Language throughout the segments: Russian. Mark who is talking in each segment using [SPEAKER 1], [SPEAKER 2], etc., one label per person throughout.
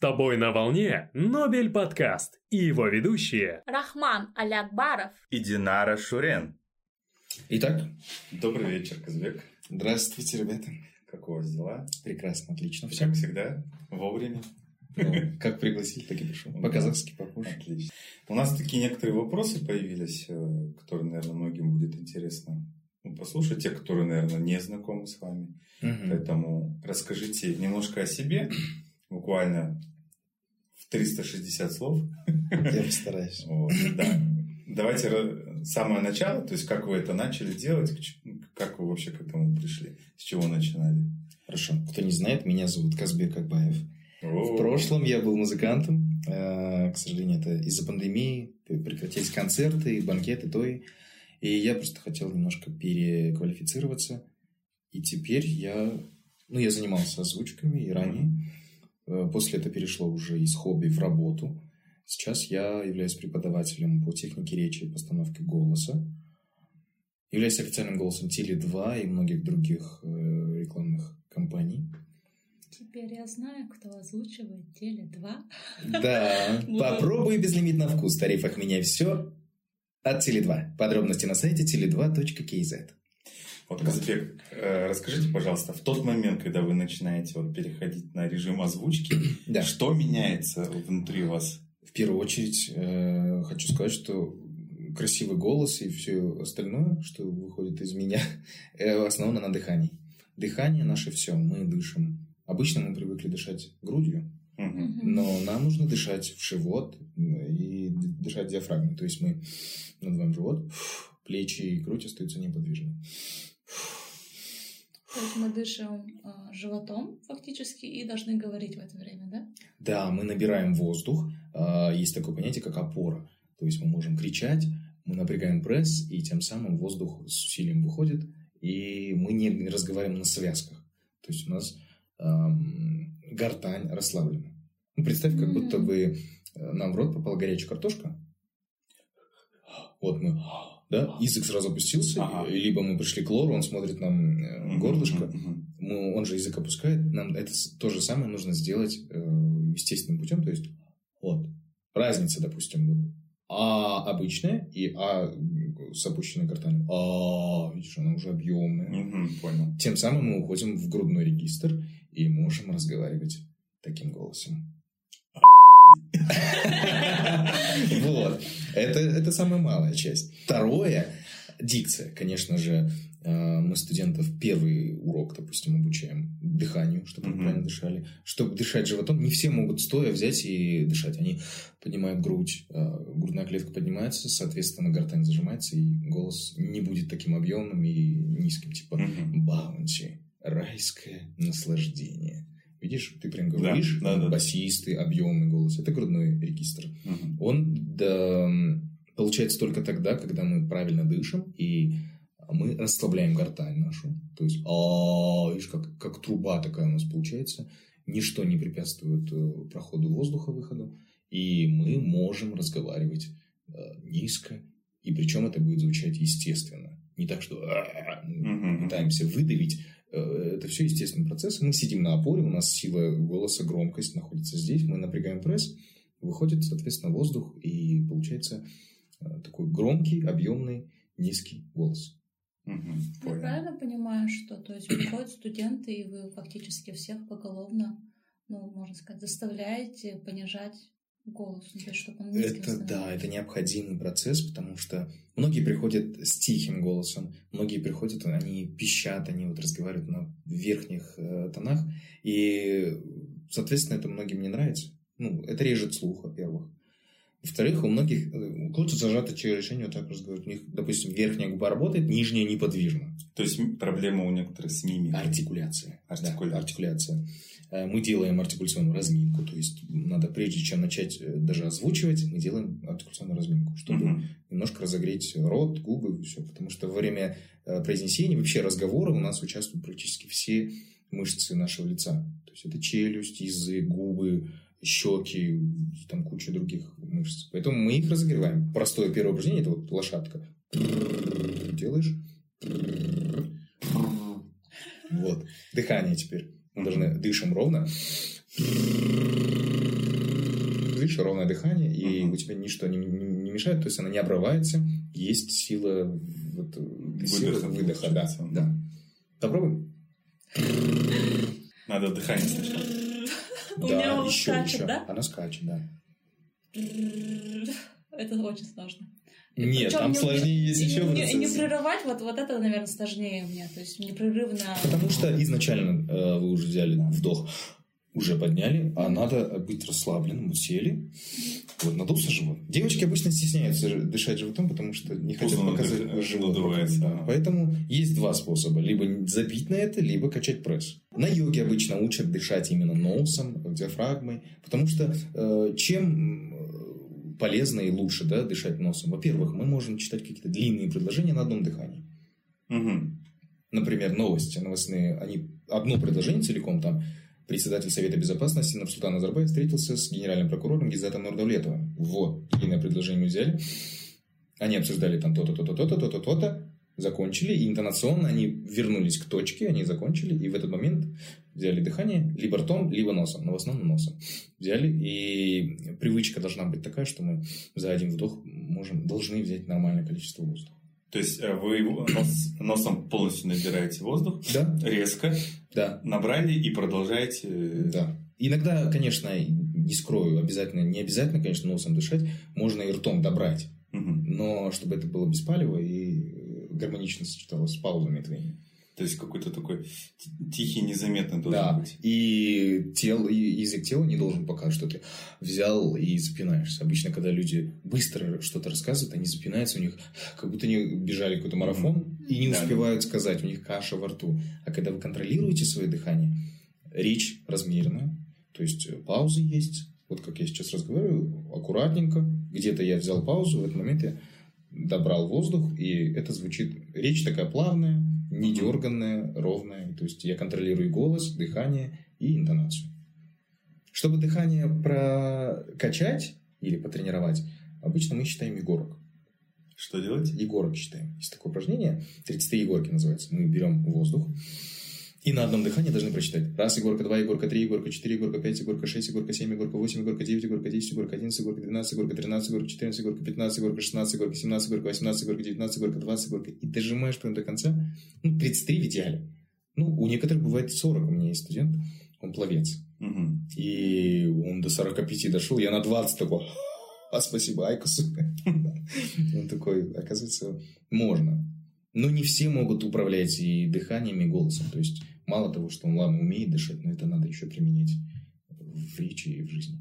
[SPEAKER 1] тобой на волне Нобель подкаст и его ведущие
[SPEAKER 2] Рахман Алякбаров
[SPEAKER 3] и Динара Шурен.
[SPEAKER 4] Итак,
[SPEAKER 3] добрый вечер, Казбек.
[SPEAKER 4] Здравствуйте, ребята.
[SPEAKER 3] Как у вас дела?
[SPEAKER 4] Прекрасно, отлично.
[SPEAKER 3] Все как всегда, вовремя.
[SPEAKER 4] Ну, как пригласили, так и пришел. По-казахски попозже.
[SPEAKER 3] Отлично. У нас такие некоторые вопросы появились, э, которые, наверное, многим будет интересно ну, послушать, те, которые, наверное, не знакомы с вами. Угу. Поэтому расскажите немножко о себе, буквально в 360 слов.
[SPEAKER 4] Я постараюсь.
[SPEAKER 3] Вот, да. Давайте самое начало, то есть как вы это начали делать, как вы вообще к этому пришли, с чего начинали?
[SPEAKER 4] Хорошо. Кто не знает, меня зовут Казбек Акбаев. В прошлом я был музыкантом. Э, к сожалению, это из-за пандемии прекратились концерты, банкеты, то и. И я просто хотел немножко переквалифицироваться. И теперь я, ну, я занимался озвучками и ранее. Э, после этого перешло уже из хобби в работу. Сейчас я являюсь преподавателем по технике речи и постановке голоса. Являюсь официальным голосом Теле2 и многих других э, рекламных компаний.
[SPEAKER 2] Теперь я знаю, кто озвучивает Теле2.
[SPEAKER 4] Да, попробуй безлимит на вкус. В тарифах меняй все от Теле2. Подробности на сайте tele2.kz.
[SPEAKER 3] Вот, Казбек, э, расскажите, пожалуйста, в тот момент, когда вы начинаете вот переходить на режим озвучки, да. что меняется внутри вас?
[SPEAKER 4] В первую очередь, э, хочу сказать, что красивый голос и все остальное, что выходит из меня, э, основано на дыхании. Дыхание наше все, мы дышим. Обычно мы привыкли дышать грудью, но нам нужно дышать в живот и дышать диафрагмой. То есть мы надуваем живот, плечи и грудь остаются неподвижны.
[SPEAKER 2] То есть мы дышим э, животом фактически и должны говорить в это время, да?
[SPEAKER 4] Да, мы набираем воздух. Э, есть такое понятие, как опора. То есть мы можем кричать, мы напрягаем пресс, и тем самым воздух с усилием выходит, и мы не разговариваем на связках. То есть у нас эм, гортань расслаблена. Ну, представь, как будто бы э, нам в рот попала горячая картошка. Вот мы да, язык сразу опустился, ага. либо мы пришли к лору, он смотрит нам э, горлышко, угу, Мы, он же язык опускает, нам это то же самое нужно сделать э, естественным путем, то есть вот разница, допустим, вот а обычная и а с опущенной гортанью. А, видишь, она уже объемная.
[SPEAKER 3] Угу, понял.
[SPEAKER 4] Тем самым мы уходим в грудной регистр и можем разговаривать таким голосом. Вот. Это, это самая малая часть. Второе, дикция. Конечно же, э, мы студентов первый урок, допустим, обучаем дыханию, чтобы они правильно дышали. Чтобы дышать животом, не все могут стоя взять и дышать. Они поднимают грудь, э, грудная клетка поднимается, соответственно, гортань зажимается, и голос не будет таким объемным и низким, типа баунти, райское наслаждение. Видишь, ты прям говоришь, да, да, да. басистый, объемный голос. Это грудной регистр. Угу. Он да, получается только тогда, когда мы правильно дышим и мы расслабляем гортань нашу. То есть, а, видишь, как, как труба такая у нас получается. Ничто не препятствует э, проходу воздуха, выходу. И мы можем разговаривать э, низко. И причем это будет звучать естественно. Не так, что мы пытаемся выдавить это все естественный процесс. Мы сидим на опоре, у нас сила голоса, громкость находится здесь, мы напрягаем пресс, выходит, соответственно, воздух, и получается э, такой громкий, объемный, низкий голос.
[SPEAKER 2] Угу, Я правильно понимаю, что то есть приходят студенты, и вы фактически всех поголовно, ну, можно сказать, заставляете понижать голос, чтобы он
[SPEAKER 4] Это да, это необходимый процесс, потому что многие приходят с тихим голосом, многие приходят, они пищат, они вот разговаривают на верхних э, тонах, и, соответственно, это многим не нравится. Ну, это режет слух, во-первых. Во-вторых, у многих, э, кого-то зажато через решение вот так разговаривают. У них, допустим, верхняя губа работает, нижняя неподвижна.
[SPEAKER 3] То есть проблема у некоторых с мимикой.
[SPEAKER 4] Артикуляция. Артикуляция. Да, артикуляция. Э, мы делаем артикуляционную разминку, то есть надо, прежде чем начать э, даже озвучивать, мы делаем артикуляционную разминку, чтобы uh-huh. немножко разогреть рот, губы, все. Потому что во время произнесения, вообще разговора у нас участвуют практически все мышцы нашего лица. То есть это челюсть, язык, губы, щеки, там куча других мышц. Поэтому мы их разогреваем. Простое первое упражнение – это вот лошадка. Делаешь. Вот. Дыхание теперь. Мы должны дышим ровно. дышишь, ровное дыхание, и у тебя ничто не, не, мешает, то есть она не обрывается, есть сила, вот, сила выдоха, выдоха да, да. Попробуй.
[SPEAKER 3] Надо дыхание сначала.
[SPEAKER 2] У меня еще, скачет, да?
[SPEAKER 4] Она скачет, да.
[SPEAKER 2] Это очень сложно.
[SPEAKER 4] Нет, Причем там не, сложнее есть еще
[SPEAKER 2] не, не прерывать, вот, вот это, наверное, сложнее у меня. То есть непрерывно.
[SPEAKER 4] Потому что изначально э, вы уже взяли вдох, уже подняли, а надо быть расслабленным, вот сели, вот надулся живот. Девочки обычно стесняются дышать животом, потому что не хотят Поздно показать живот. Да. Поэтому есть два способа. Либо забить на это, либо качать пресс. На йоге обычно учат дышать именно носом, диафрагмой, потому что э, чем полезно и лучше да, дышать носом. Во-первых, мы можем читать какие-то длинные предложения на одном дыхании.
[SPEAKER 3] Угу.
[SPEAKER 4] Например, новости новостные, они одно предложение целиком там председатель Совета Безопасности Нурсултан Назарбаев встретился с генеральным прокурором Гизатом Нурдавлетовым. Вот, длинное предложение мы взяли. Они обсуждали там то-то, то-то, то-то, то-то, то-то закончили, и интонационно они вернулись к точке, они закончили, и в этот момент взяли дыхание либо ртом, либо носом, но в основном носом. Взяли, и привычка должна быть такая, что мы за один вдох можем, должны взять нормальное количество воздуха.
[SPEAKER 3] То есть э, вы нос, носом полностью набираете воздух,
[SPEAKER 4] да.
[SPEAKER 3] резко,
[SPEAKER 4] да.
[SPEAKER 3] набрали и продолжаете.
[SPEAKER 4] Да. Иногда, конечно, не скрою, обязательно, не обязательно, конечно, носом дышать, можно и ртом добрать.
[SPEAKER 3] Угу.
[SPEAKER 4] Но чтобы это было беспалево и гармонично сочеталось с паузами твоими.
[SPEAKER 3] То есть какой-то такой тихий, незаметный должен
[SPEAKER 4] да.
[SPEAKER 3] быть.
[SPEAKER 4] И, тел, и язык тела не должен показывать, что ты взял и запинаешься. Обычно, когда люди быстро что-то рассказывают, они запинаются, у них как будто они бежали какой-то марафон mm-hmm. и не да, успевают сказать, у них каша во рту. А когда вы контролируете свое дыхание, речь размеренная, то есть э, паузы есть. Вот как я сейчас разговариваю, аккуратненько. Где-то я взял паузу, в этот момент я добрал воздух, и это звучит... Речь такая плавная, не дерганная, ровная. То есть я контролирую голос, дыхание и интонацию. Чтобы дыхание прокачать или потренировать, обычно мы считаем егорок.
[SPEAKER 3] Что делать?
[SPEAKER 4] Егорок считаем. Есть такое упражнение, 33 егорки называется. Мы берем воздух, и на одном дыхании должны прочитать. Раз, Егорка, два, Егорка, три, Егорка, четыре, Егорка, пять, Егорка, шесть, Егорка, семь, Егорка, восемь, Егорка, девять, Егорка, десять, Егорка, одиннадцать, Егорка, двенадцать, Егорка, тринадцать, Егорка, четырнадцать, Егорка, пятнадцать, Егорка, шестнадцать, Егорка, семнадцать, Егорка, восемнадцать, Егорка, девятнадцать, Егорка, девятнадцать, Егорка, и дожимаешь прям до конца. Ну, 33 в идеале. Ну, у некоторых бывает 40. У меня есть студент, он пловец.
[SPEAKER 3] Угу.
[SPEAKER 4] И он до 45 дошел, я на 20 такой, а спасибо Айкусу. Он такой, оказывается, можно. Но не все могут управлять и дыханием, и голосом. То есть Мало того, что он ладно умеет дышать, но это надо еще применять в речи и в жизни.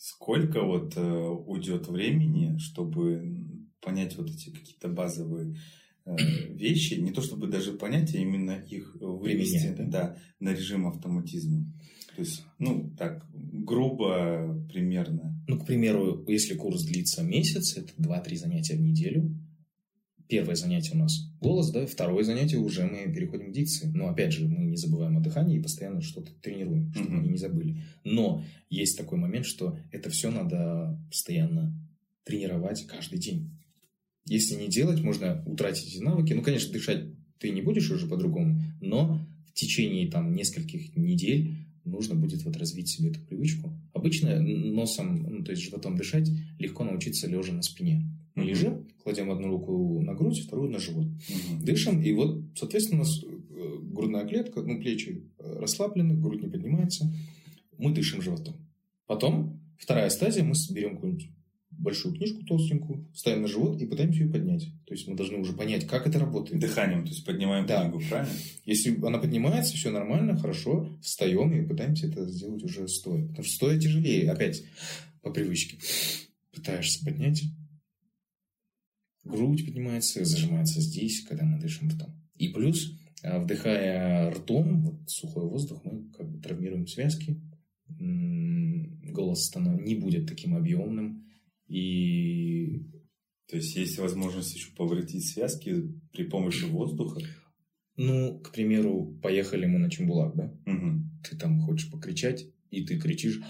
[SPEAKER 3] Сколько вот э, уйдет времени, чтобы понять вот эти какие-то базовые э, вещи, не то чтобы даже понять, а именно их вывести Применять, да? Да, на режим автоматизма? То есть, ну, так, грубо примерно.
[SPEAKER 4] Ну, к примеру, если курс длится месяц, это 2-3 занятия в неделю, первое занятие у нас голос, да, второе занятие уже мы переходим к дикции. Но опять же, мы не забываем о дыхании и постоянно что-то тренируем, чтобы mm-hmm. мы не забыли. Но есть такой момент, что это все надо постоянно тренировать каждый день. Если не делать, можно утратить эти навыки. Ну, конечно, дышать ты не будешь уже по-другому, но в течение там нескольких недель нужно будет вот развить себе эту привычку. Обычно носом, ну, то есть животом дышать легко научиться лежа на спине. Мы лежим, кладем одну руку на грудь, вторую на живот.
[SPEAKER 3] Угу.
[SPEAKER 4] Дышим, и вот, соответственно, у нас э, грудная клетка, ну, плечи э, расслаблены, грудь не поднимается. Мы дышим животом. Потом, вторая стадия, мы берем какую-нибудь большую книжку толстенькую, ставим на живот и пытаемся ее поднять. То есть мы должны уже понять, как это работает.
[SPEAKER 3] Дыханием, то есть поднимаем да. книгу, правильно?
[SPEAKER 4] Если она поднимается, все нормально, хорошо, встаем и пытаемся это сделать уже стоя. Потому что стоя тяжелее, опять по привычке. Пытаешься поднять, грудь поднимается, зажимается здесь, когда мы дышим ртом. И плюс, а, вдыхая ртом, вот сухой воздух, мы как бы травмируем связки, голос не будет таким объемным, и...
[SPEAKER 3] То есть есть возможность еще повредить связки при помощи воздуха?
[SPEAKER 4] Ну, к примеру, поехали мы на Чембулак, да?
[SPEAKER 3] Угу.
[SPEAKER 4] Ты там хочешь покричать, и ты кричишь,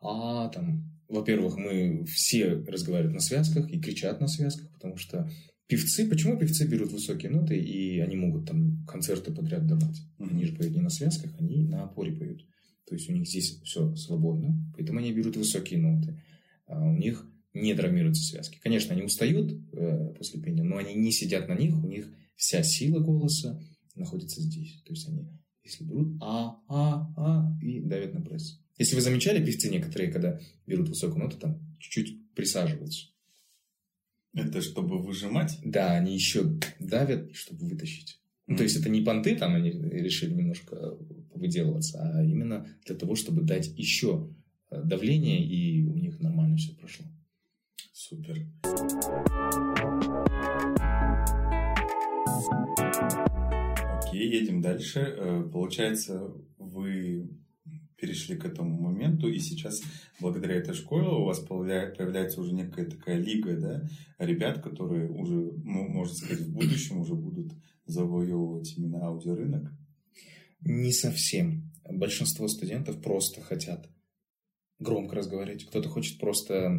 [SPEAKER 4] а там во-первых, мы все разговаривают на связках и кричат на связках, потому что Певцы, почему певцы берут высокие ноты, и они могут там концерты подряд давать? Mm-hmm. Они же поют не на связках, они на опоре поют. То есть у них здесь все свободно, поэтому они берут высокие ноты. А у них не травмируются связки. Конечно, они устают э, после пения, но они не сидят на них, у них вся сила голоса находится здесь. То есть они, если берут а, а, а и давят на пресс. Если вы замечали, певцы некоторые, когда берут высокую ноту, там чуть-чуть присаживаются.
[SPEAKER 3] Это чтобы выжимать?
[SPEAKER 4] Да, они еще давят, чтобы вытащить. Mm-hmm. то есть это не понты, там они решили немножко выделываться, а именно для того, чтобы дать еще э, давление, и у них нормально все прошло.
[SPEAKER 3] Супер. Окей, едем дальше. Э, получается, вы перешли к этому моменту, и сейчас благодаря этой школе у вас появляется уже некая такая лига, да, ребят, которые уже, можно сказать, в будущем уже будут завоевывать именно аудиорынок?
[SPEAKER 4] Не совсем. Большинство студентов просто хотят громко разговаривать. Кто-то хочет просто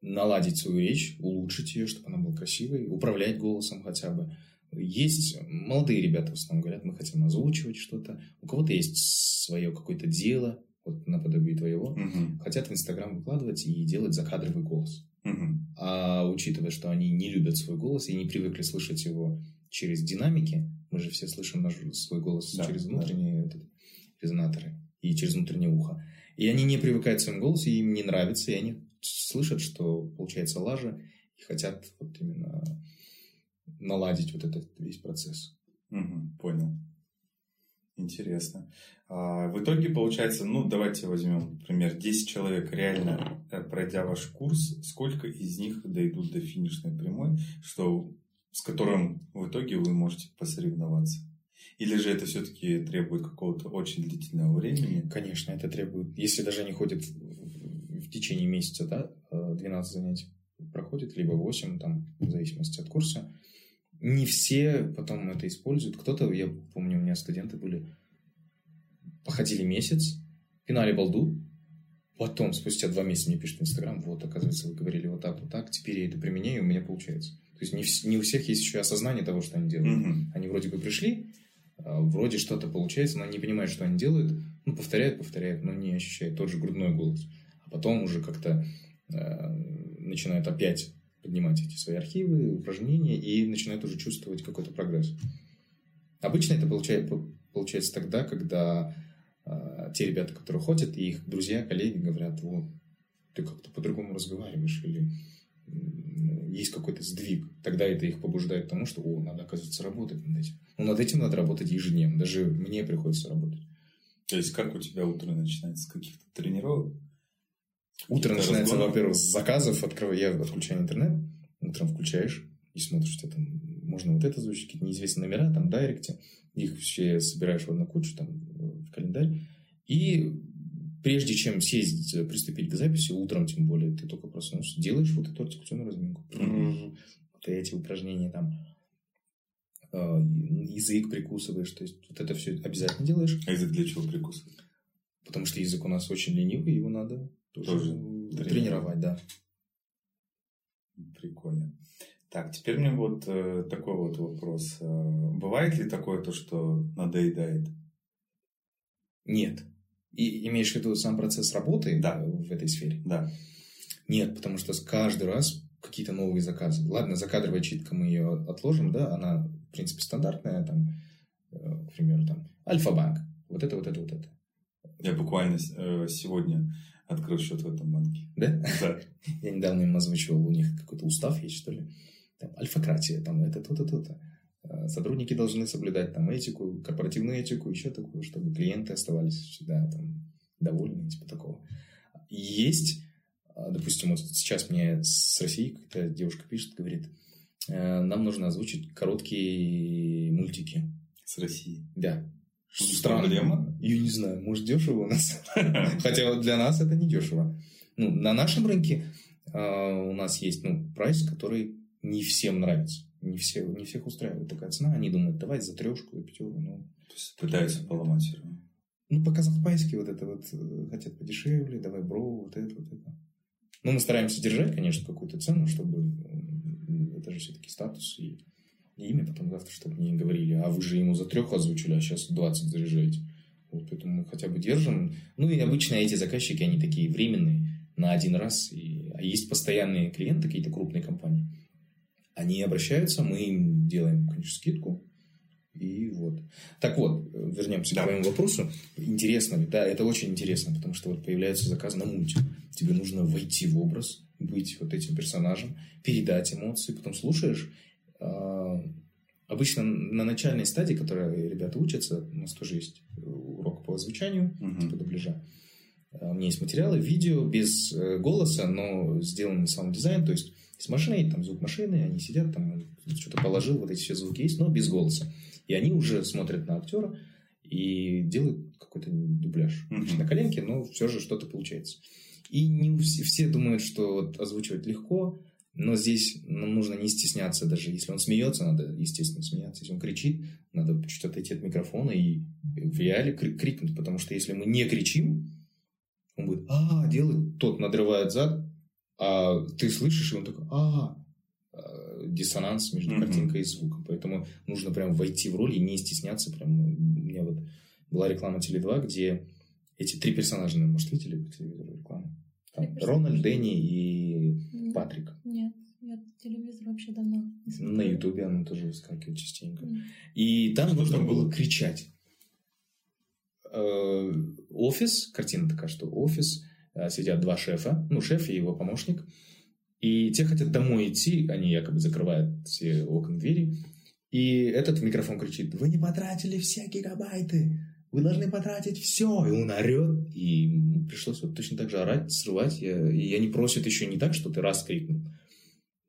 [SPEAKER 4] наладить свою речь, улучшить ее, чтобы она была красивой, управлять голосом хотя бы. Есть молодые ребята в основном говорят, мы хотим озвучивать что-то. У кого-то есть свое какое-то дело, вот наподобие твоего, угу. хотят в Инстаграм выкладывать и делать закадровый голос. Угу. А учитывая, что они не любят свой голос и не привыкли слышать его через динамики, мы же все слышим наш свой голос да, через внутренние да. вот, резонаторы и через внутреннее ухо. И они не привыкают к своему голосу, им не нравится, и они слышат, что получается лажа, и хотят вот именно наладить вот этот весь процесс.
[SPEAKER 3] Угу, понял. Интересно. А в итоге получается, ну давайте возьмем, например, 10 человек реально э, пройдя ваш курс, сколько из них дойдут до финишной прямой, что, с которым в итоге вы можете посоревноваться? Или же это все-таки требует какого-то очень длительного времени?
[SPEAKER 4] Конечно, это требует. Если даже они ходят в течение месяца, да, 12 э, занятий проходит, либо 8, там, в зависимости от курса, не все потом это используют. Кто-то, я помню, у меня студенты были, походили месяц, пинали балду, потом, спустя два месяца мне пишут в Инстаграм, вот, оказывается, вы говорили вот так, вот так, теперь я это применяю, и у меня получается. То есть не, не у всех есть еще осознание того, что они делают. Mm-hmm. Они вроде бы пришли, а, вроде что-то получается, но не понимают, что они делают, ну, повторяют, повторяют, но не ощущают тот же грудной голос. А потом уже как-то э, начинают опять поднимать эти свои архивы, упражнения и начинают уже чувствовать какой-то прогресс. Обычно это получается, получается тогда, когда э, те ребята, которые ходят, и их друзья, коллеги говорят, вот, ты как-то по-другому разговариваешь, или есть какой-то сдвиг. Тогда это их побуждает к тому, что, о, надо, оказывается, работать над этим. Но над этим надо работать ежедневно. Даже мне приходится работать.
[SPEAKER 3] То есть, как у тебя утро начинается? С каких-то тренировок?
[SPEAKER 4] Утро начинается, во-первых, с заказов. Открываю, я отключаю интернет. Утром включаешь и смотришь, что там можно вот это звучит, какие-то неизвестные номера, там, директе. Их все собираешь в одну кучу, там, в календарь. И прежде чем сесть, приступить к записи, утром тем более, ты только проснулся, делаешь вот эту артикуляционную разминку. Mm-hmm. Вот эти упражнения там э, язык прикусываешь, то есть вот это все обязательно делаешь.
[SPEAKER 3] А язык для чего прикусывать?
[SPEAKER 4] Потому что язык у нас очень ленивый, его надо тоже, тоже тренировать, тренировать, да.
[SPEAKER 3] Прикольно. Так, теперь мне вот э, такой вот вопрос. Э, бывает ли такое то, что надоедает?
[SPEAKER 4] Нет. И имеешь в виду сам процесс работы
[SPEAKER 3] да.
[SPEAKER 4] в этой сфере?
[SPEAKER 3] Да.
[SPEAKER 4] Нет, потому что каждый раз какие-то новые заказы. Ладно, закадровая читка мы ее отложим, да, она, в принципе, стандартная, там, э, к примеру, там, Альфа-банк, вот это, вот это, вот это.
[SPEAKER 3] Я буквально э, сегодня открыл счет в этом банке.
[SPEAKER 4] Да? Да. Я недавно им озвучивал, у них какой-то устав есть, что ли. Там, альфакратия, там, это, то-то, то-то. Э, сотрудники должны соблюдать там этику, корпоративную этику, еще такую, чтобы клиенты оставались всегда там довольны, типа такого. Есть, э, допустим, вот сейчас мне с России какая-то девушка пишет, говорит, «Э, нам нужно озвучить короткие мультики.
[SPEAKER 3] С России?
[SPEAKER 4] Да. Странно. Проблема? Я не знаю, может, дешево у нас. Хотя для нас это не дешево. Ну, на нашем рынке у нас есть ну, прайс, который не всем нравится не, все, не всех устраивает такая цена. Они думают, давай за трешку, за пятерку. Ну,
[SPEAKER 3] То есть пытаются поломать все равно.
[SPEAKER 4] Ну, по казахпайски вот это вот э, хотят подешевле, давай бро, вот это, вот это. Ну, мы стараемся держать, конечно, какую-то цену, чтобы это же все-таки статус и, и имя, потом завтра, чтобы не говорили, а вы же ему за трех озвучили, а сейчас 20 заряжаете. Вот поэтому мы хотя бы держим. Ну и обычно эти заказчики, они такие временные, на один раз. И, а есть постоянные клиенты, какие-то крупные компании. Они обращаются, мы им делаем, конечно, скидку. И вот. Так вот, вернемся да. к твоему вопросу. Интересно, да, это очень интересно, потому что вот появляется заказ на мульти. Тебе нужно войти в образ, быть вот этим персонажем, передать эмоции, потом слушаешь. А, обычно на начальной стадии, которая ребята учатся, у нас тоже есть урок по озвучанию, угу. типа дубляжа. А, у меня есть материалы, видео без э, голоса, но сделан сам дизайн, то есть с машиной, там звук машины, они сидят, там что-то положил, вот эти все звуки есть, но без голоса. И они уже смотрят на актера и делают какой-то дубляж. Mm-hmm. На коленке, но все же что-то получается. И не все, все думают, что вот озвучивать легко, но здесь нам нужно не стесняться даже. Если он смеется, надо, естественно, смеяться. Если он кричит, надо чуть отойти от микрофона и в реале крикнуть. Потому что если мы не кричим, он будет а делает, тот надрывает зад, а ты слышишь, и он такой а диссонанс между картинкой и звуком. Поэтому нужно прям войти в роль и не стесняться. Прям, у меня вот была реклама Теле2, где эти три персонажа, может, видели по телевизору рекламу? Там Рональд, Дэнни и. Патрик.
[SPEAKER 2] Я телевизор вообще давно не смотрела.
[SPEAKER 4] На Ютубе оно тоже выскакивает частенько. Mm. И там Что нужно было кричать. Э, офис, картина такая, что офис, э, сидят два шефа, ну, шеф и его помощник, и те хотят домой идти, они якобы закрывают все окна, двери, и этот в микрофон кричит, вы не потратили все гигабайты, вы должны потратить все. И он орет, и пришлось вот точно так же орать, срывать. Я, и они просят еще не так, что ты раз крикнул.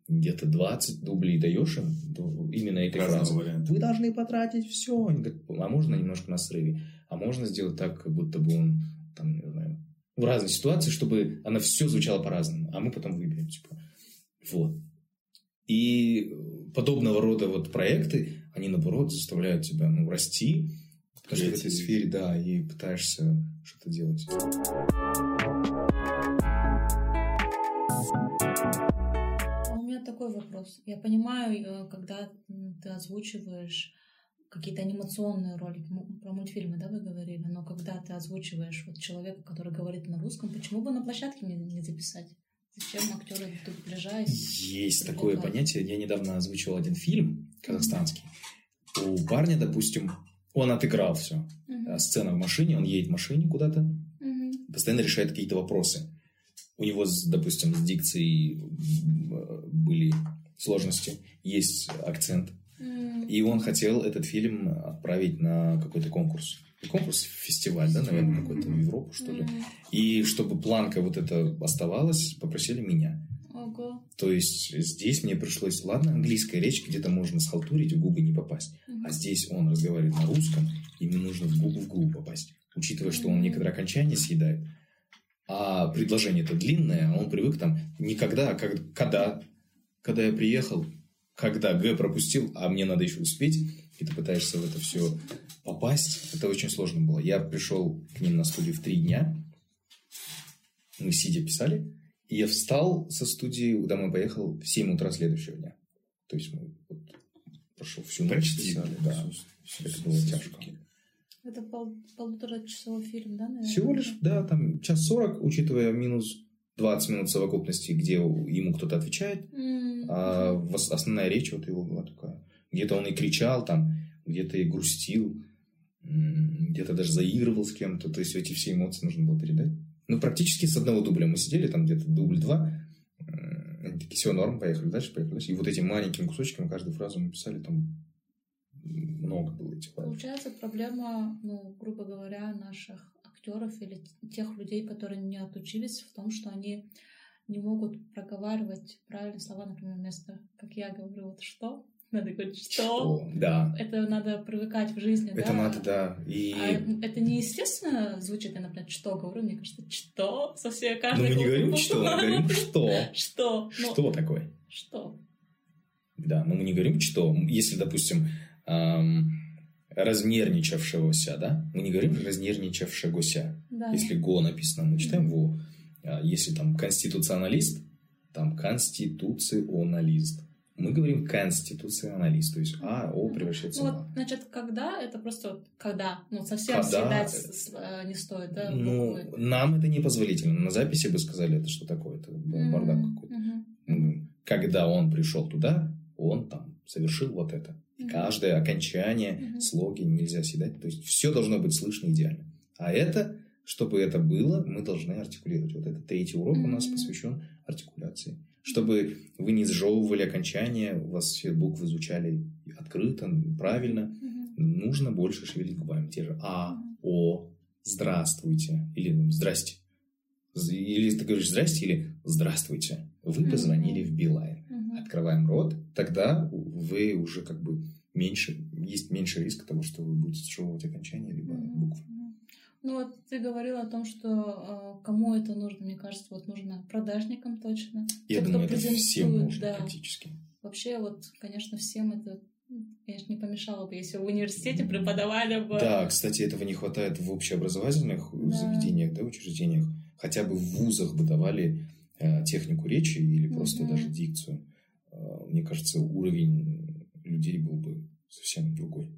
[SPEAKER 4] Где-то 20 дублей даешь им именно этой фразы. Вы должны потратить все. Они говорят, а можно немножко на срыве? А можно сделать так, как будто бы он там, не знаю, в разной ситуации, чтобы она все звучала по-разному, а мы потом выберем, типа. Вот. И подобного рода вот проекты, они, наоборот, заставляют тебя, ну, расти, потому что в этой сфере, да, и пытаешься что-то делать.
[SPEAKER 2] Меня такой вопрос. Я понимаю, э, когда ты озвучиваешь какие-то анимационные ролики, про мультфильмы, да, вы говорили, но когда ты озвучиваешь вот человека, который говорит на русском, почему бы на площадке не, не записать? Зачем актеры дубляжа?
[SPEAKER 4] Есть такое понятие. Я недавно озвучивал один фильм казахстанский. У парня, допустим, он отыграл все. Uh-huh. Сцена в машине, он едет в машине куда-то, uh-huh. постоянно решает какие-то вопросы. У него, допустим, с дикцией были сложности, есть акцент. Uh-huh. И он хотел этот фильм отправить на какой-то конкурс конкурс, фестиваль, да, наверное, какой-то в Европу, что ли. И чтобы планка вот эта оставалась, попросили меня.
[SPEAKER 2] Ого.
[SPEAKER 4] То есть здесь мне пришлось, ладно, английская речь где-то можно схалтурить, в губы не попасть. А здесь он разговаривает на русском, и мне нужно в губу в губу попасть. Учитывая, что он некоторые окончания съедает. А предложение-то длинное, а он привык там никогда, а как, когда, когда я приехал, когда Г пропустил, а мне надо еще успеть, и ты пытаешься в это все попасть, это очень сложно было. Я пришел к ним на студию в три дня, мы сидя писали, и я встал со студии, домой поехал в 7 утра следующего дня. То есть мы вот, прошел всю ночь Почти. писали, да. Это было тяжко.
[SPEAKER 2] Это пол, полутора часовой фильм, да, наверное?
[SPEAKER 4] Всего лишь, да, там час сорок, учитывая минус 20 минут совокупности, где ему кто-то отвечает, mm-hmm. а основная речь вот его была такая. Где-то он и кричал там, где-то и грустил, где-то даже заигрывал с кем-то. То есть эти все эмоции нужно было передать. Ну, практически с одного дубля мы сидели, там где-то дубль два. Они такие, все, норм, поехали дальше, поехали дальше. И вот этим маленьким кусочком каждую фразу мы писали, там много было этих.
[SPEAKER 2] Получается, проблема, ну, грубо говоря, наших актеров или тех людей, которые не отучились в том, что они не могут проговаривать правильные слова, например, вместо, как я говорю, вот что, надо говорить, что? что?
[SPEAKER 4] Да.
[SPEAKER 2] Это надо привыкать в жизни,
[SPEAKER 4] это
[SPEAKER 2] да?
[SPEAKER 4] надо, да. И...
[SPEAKER 2] А это неестественно звучит, я, например, что говорю, мне кажется, что? Со всей каждой
[SPEAKER 4] Ну, мы не говорим что, мы говорим что.
[SPEAKER 2] Что?
[SPEAKER 4] Ну, что такое?
[SPEAKER 2] Что?
[SPEAKER 4] Да, но мы не говорим что. Если, допустим, эм, размерничавшегося, да? Мы не говорим разнервничавшегося.
[SPEAKER 2] Да.
[SPEAKER 4] Если го написано, мы читаем во. А если там конституционалист, там конституционалист. Мы говорим конституционалист, то есть А, О превращается
[SPEAKER 2] ну,
[SPEAKER 4] в
[SPEAKER 2] вот,
[SPEAKER 4] А.
[SPEAKER 2] значит, когда это просто вот когда, ну совсем
[SPEAKER 4] Когда-
[SPEAKER 2] съедать с- э, не стоит, да?
[SPEAKER 4] Ну,
[SPEAKER 2] буквы?
[SPEAKER 4] нам это непозволительно. На записи бы сказали, это что такое, это бардак
[SPEAKER 2] Мгм,
[SPEAKER 4] какой-то. Ну, Когда он пришел туда, он там совершил вот это.
[SPEAKER 2] мгм.
[SPEAKER 4] Каждое окончание, слоги нельзя съедать. То есть все должно быть слышно идеально. А это, чтобы это было, мы должны артикулировать. Вот этот третий урок у нас посвящен артикуляции. Чтобы вы не сжевывали окончания, у вас все буквы звучали открыто, правильно. Нужно больше шевелить губами. Те же А. О, здравствуйте. Или ну, здрасте. Или ты говоришь здрасте, или здравствуйте. Вы позвонили в Билайн. Открываем рот, тогда вы уже как бы меньше, есть меньше риск того, что вы будете сжевывать окончания либо
[SPEAKER 2] Мгм.
[SPEAKER 4] буквы.
[SPEAKER 2] Ну вот ты говорил о том, что э, кому это нужно, мне кажется, вот нужно продажникам точно.
[SPEAKER 4] Я
[SPEAKER 2] Те,
[SPEAKER 4] думаю,
[SPEAKER 2] кто
[SPEAKER 4] это всем нужно
[SPEAKER 2] да.
[SPEAKER 4] практически.
[SPEAKER 2] Вообще, вот, конечно, всем это, конечно, не помешало бы, если в университете преподавали бы.
[SPEAKER 4] Да, кстати, этого не хватает в общеобразовательных
[SPEAKER 2] Да.
[SPEAKER 4] заведениях, да, учреждениях. Хотя бы в вузах бы давали э, технику речи или просто
[SPEAKER 2] Мгм.
[SPEAKER 4] даже дикцию. Э, мне кажется, уровень людей был бы совсем другой.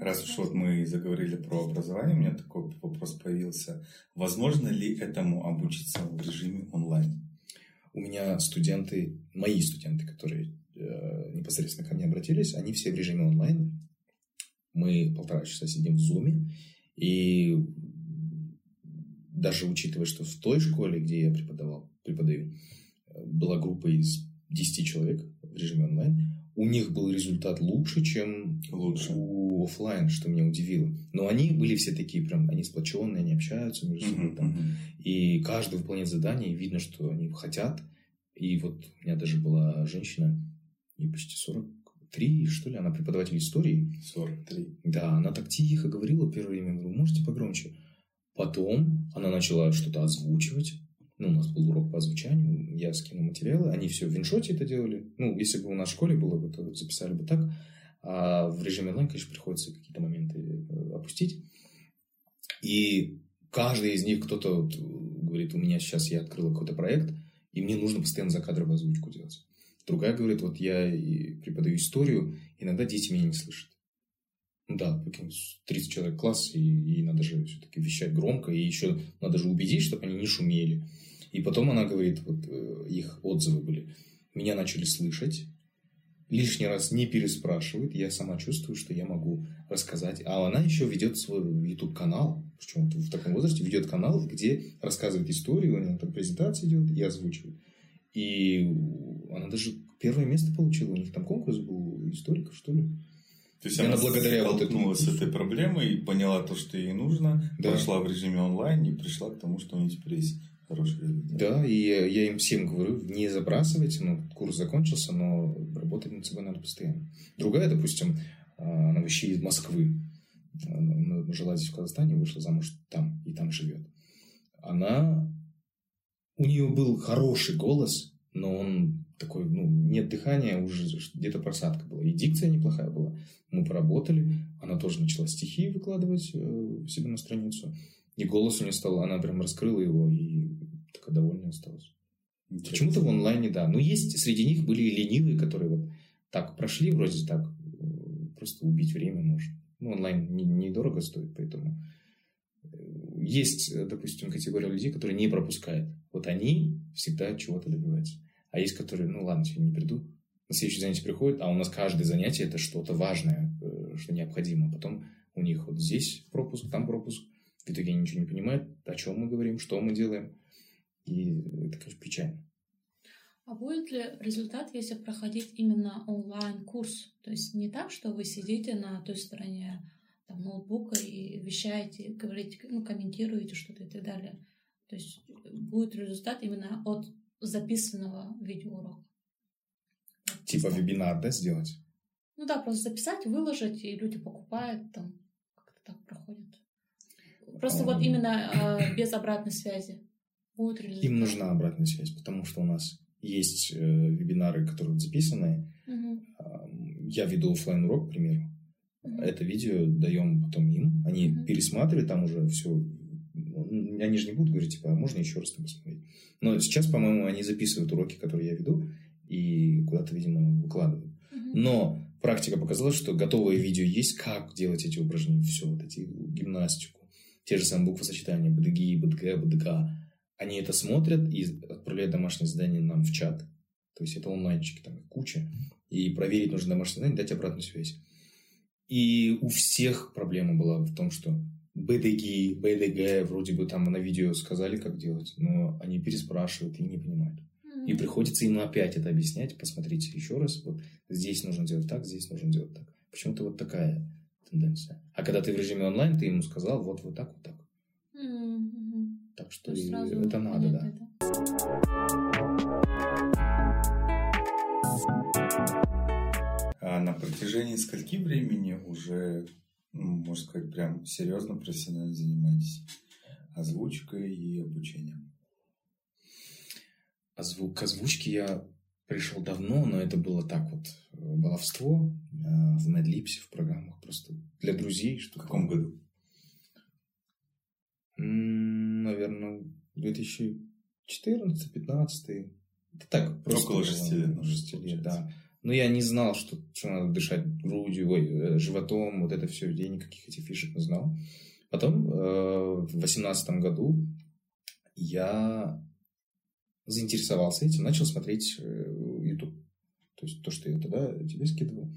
[SPEAKER 3] Раз уж вот мы заговорили про образование, у меня такой вопрос появился. Возможно ли этому обучиться в режиме онлайн?
[SPEAKER 4] У меня студенты, мои студенты, которые э, непосредственно ко мне обратились, они все в режиме онлайн. Мы полтора часа сидим в зуме, и даже учитывая, что в той школе, где я преподавал, преподаю, э, была группа из 10 человек в режиме онлайн, у них был результат лучше, чем
[SPEAKER 3] Лучше.
[SPEAKER 4] у оффлайн, что меня удивило. Но они были все такие прям, они сплоченные, они общаются между собой.
[SPEAKER 3] Мгм,
[SPEAKER 4] там,
[SPEAKER 3] мгм.
[SPEAKER 4] и каждый выполняет задание, и видно, что они хотят. И вот у меня даже была женщина, ей почти 43, что ли, она преподаватель истории.
[SPEAKER 3] 43.
[SPEAKER 4] Да, она так тихо говорила первое время, я говорю, можете погромче? Потом она начала что-то озвучивать. Ну, у нас был урок по озвучанию, я скинул материалы, они все в виншоте это делали. Ну, если бы у нас в школе было бы, то записали бы так. А в режиме онлайн, конечно, приходится какие-то моменты э, опустить. И каждый из них, кто-то вот говорит, у меня сейчас я открыла какой-то проект, и мне нужно постоянно закадровую озвучку делать. Другая говорит, вот я преподаю историю, иногда дети меня не слышат. Да, прикинь, 30 человек класс, и, и надо же все-таки вещать громко, и еще надо же убедить, чтобы они не шумели. И потом она говорит, вот э, их отзывы были, меня начали слышать, лишний раз не переспрашивает, я сама чувствую, что я могу рассказать. А она еще ведет свой YouTube-канал, причем в таком возрасте ведет канал, где рассказывает историю, у нее там презентация идет и озвучивает. И она даже первое место получила, у них там конкурс был историков, что ли.
[SPEAKER 3] То есть
[SPEAKER 4] И
[SPEAKER 3] она,
[SPEAKER 4] благодаря вот этому
[SPEAKER 3] с этой проблемой и поняла то, что ей нужно,
[SPEAKER 4] Да.
[SPEAKER 3] пошла в режиме онлайн и пришла к тому, что у нее теперь есть хороший результат.
[SPEAKER 4] Да, и я я им всем говорю, не забрасывайте, ну, курс закончился, но работать над собой надо постоянно. Другая, допустим, а, она вообще из Москвы, она жила здесь в Казахстане, вышла замуж там, и там живет. Она, у нее был хороший голос, но он такой, ну, нет дыхания, уже где-то просадка была. И дикция неплохая была. Мы поработали, она тоже начала стихи выкладывать э, себе на страницу. И голос у нее стал, она прям раскрыла его, и такая довольная осталась. Почему-то в онлайне, да. Но есть среди них были и ленивые, которые вот так прошли, вроде так, э, просто убить время может. Ну, онлайн не- недорого стоит, поэтому э, есть, допустим, категория людей, которые не пропускают. Вот они всегда чего-то добиваются. А есть, которые, ну ладно, сегодня не приду, на следующее занятие приходят, а у нас каждое занятие это что-то важное, э, что необходимо. Потом у них вот здесь пропуск, там пропуск. В итоге они ничего не понимают, о чем мы говорим, что мы делаем. И это, конечно, печально.
[SPEAKER 2] А будет ли результат, если проходить именно онлайн-курс? То есть не так, что вы сидите на той стороне там, ноутбука и вещаете, говорите, ну, комментируете что-то и так далее. То есть будет результат именно от записанного видеоурока.
[SPEAKER 4] Типа
[SPEAKER 2] Просто-
[SPEAKER 4] вебинар, да, сделать?
[SPEAKER 2] Ну да, просто записать, выложить, и люди покупают, там как-то так проходит. Просто вот
[SPEAKER 4] Ам.
[SPEAKER 2] именно э, без обратной связи. Будет.
[SPEAKER 4] Им нужна обратная связь, потому что у нас есть э, вебинары, которые записаны. Ам, Я веду оффлайн урок, к примеру.
[SPEAKER 2] Мгм.
[SPEAKER 4] Это видео даем потом им. Они
[SPEAKER 2] Мгм.
[SPEAKER 4] пересматривают, там уже все они же не будут говорить, типа, а можно еще раз там посмотреть. Но сейчас, по-моему, они записывают уроки, которые я веду, и куда-то, видимо, выкладывают. Но практика показала, что готовое видео есть, как делать эти упражнения, все, вот эти гимнастику, те же самые буквосочетания, БДГИ, БДГ, БДК. Они это смотрят и отправляют домашнее задание нам в чат. То есть это онлайнчики, там куча. И проверить нужно домашнее задание, дать обратную связь. И у всех проблема была в том, что БДГ, БДГ, вроде бы там на видео сказали, как делать, но они переспрашивают и не понимают. И приходится им опять это объяснять. Посмотрите еще раз. Вот здесь нужно делать так, здесь нужно делать так. Почему-то вот такая тенденция. А когда ты в режиме онлайн, ты ему сказал вот вот так, вот так. Mm-hmm. Так что это надо, да. Это.
[SPEAKER 3] А на протяжении скольки времени уже, можно сказать, прям серьезно профессионально занимаетесь озвучкой и обучением?
[SPEAKER 4] А звук, к озвучке я пришел давно, но это было так вот э, баловство э, в MadLipz е, в программах просто для друзей. Что
[SPEAKER 3] в каком году?
[SPEAKER 4] Наверное, 2014-15. Это так, просто.
[SPEAKER 3] Около шести лет.
[SPEAKER 4] Шести лет, да. Но я не знал, что, что надо дышать грудью, ой, э, животом, вот это все. Я никаких этих фишек не знал. Потом, в 2018 году, я заинтересовался этим, начал смотреть э, YouTube. То есть то, что я тогда тебе скидывал.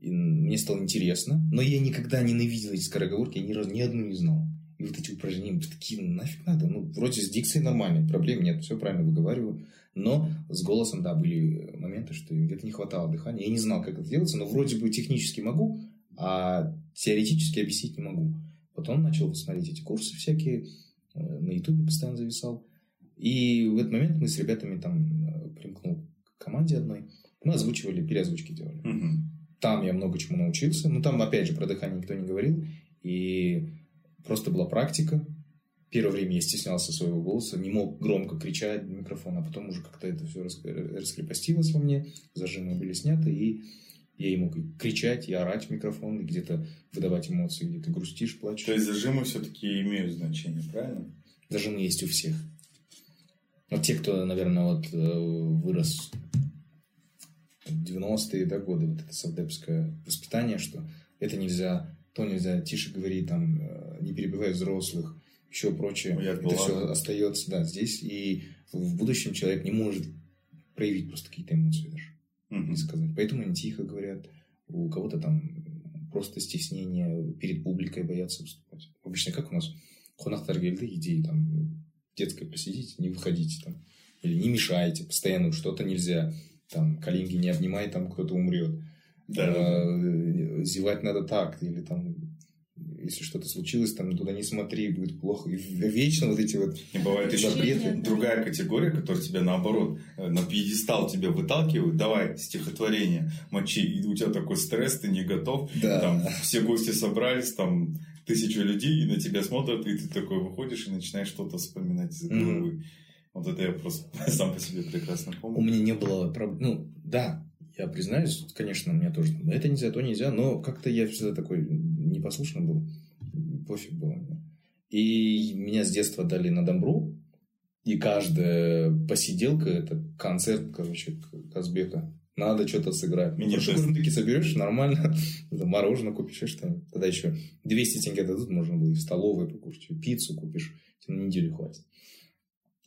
[SPEAKER 4] И мне стало интересно. Но я никогда ненавидел эти скороговорки, я ни разу ни одну не знал. И вот эти упражнения такие, ну, нафиг надо. Ну, вроде с дикцией нормально, проблем нет, все правильно выговариваю. Но с голосом, да, были моменты, что где-то не хватало дыхания. Я не знал, как это делается, но вроде бы технически могу, а теоретически объяснить не могу. Потом начал смотреть эти курсы всякие, э, на ютубе постоянно зависал. И в этот момент мы с ребятами там э, примкнул к команде одной. Мы озвучивали, переозвучки делали.
[SPEAKER 3] Угу.
[SPEAKER 4] Там я много чему научился. Но там, опять же, про дыхание никто не говорил. И просто была практика. Первое время я стеснялся своего голоса, не мог громко кричать в микрофон, а потом уже как-то это все раскрепостилось во мне, зажимы были сняты, и я мог кричать, и орать в микрофон, и где-то выдавать эмоции, где-то грустишь, плачешь.
[SPEAKER 3] То есть зажимы все-таки имеют значение, правильно?
[SPEAKER 4] Зажимы есть у всех. Ну, те, кто, наверное, вот э, вырос в 90-е да, годы, вот это савдепское воспитание, что это нельзя, то нельзя, тише говори, там, э, не перебивай взрослых, еще прочее.
[SPEAKER 3] Я
[SPEAKER 4] это все остается, да, здесь. И в будущем человек не может проявить просто какие-то эмоции даже.
[SPEAKER 3] Mm-hmm.
[SPEAKER 4] сказать. Поэтому они тихо говорят. У кого-то там просто стеснение перед публикой боятся выступать. Обычно как у нас Хонахтаргельды идеи там детской посидите, не выходите там. Или не мешайте, постоянно что-то нельзя. Там, коллеги не обнимай, там кто-то умрет.
[SPEAKER 3] Да.
[SPEAKER 4] А, зевать надо так. Или там, если что-то случилось, там туда не смотри, будет плохо. И вечно вот эти вот
[SPEAKER 3] Не бывает еще
[SPEAKER 2] запреты.
[SPEAKER 3] другая категория, которая тебя наоборот э, на пьедестал тебя выталкивают. Давай стихотворение, мочи. И у тебя такой стресс, ты не готов.
[SPEAKER 4] Да.
[SPEAKER 3] Там все гости собрались, там тысячу людей и на тебя смотрят, и ты такой выходишь и начинаешь что-то вспоминать из головы. Mm-hmm. Вот это я просто сам по себе прекрасно помню.
[SPEAKER 4] У меня не было проблем. Ну, да, я признаюсь, конечно, у меня тоже это нельзя, то нельзя, но как-то я всегда такой непослушный был. Пофиг было мне. И меня с детства дали на Домбру, и каждая посиделка – это концерт, короче, Казбека. Надо что-то сыграть.
[SPEAKER 3] Мини
[SPEAKER 4] таки соберешь, нормально. Мороженое купишь, что-нибудь. Тогда еще 200 тенге дадут, можно было и в столовой покушать, и пиццу купишь. Тебе на неделю хватит.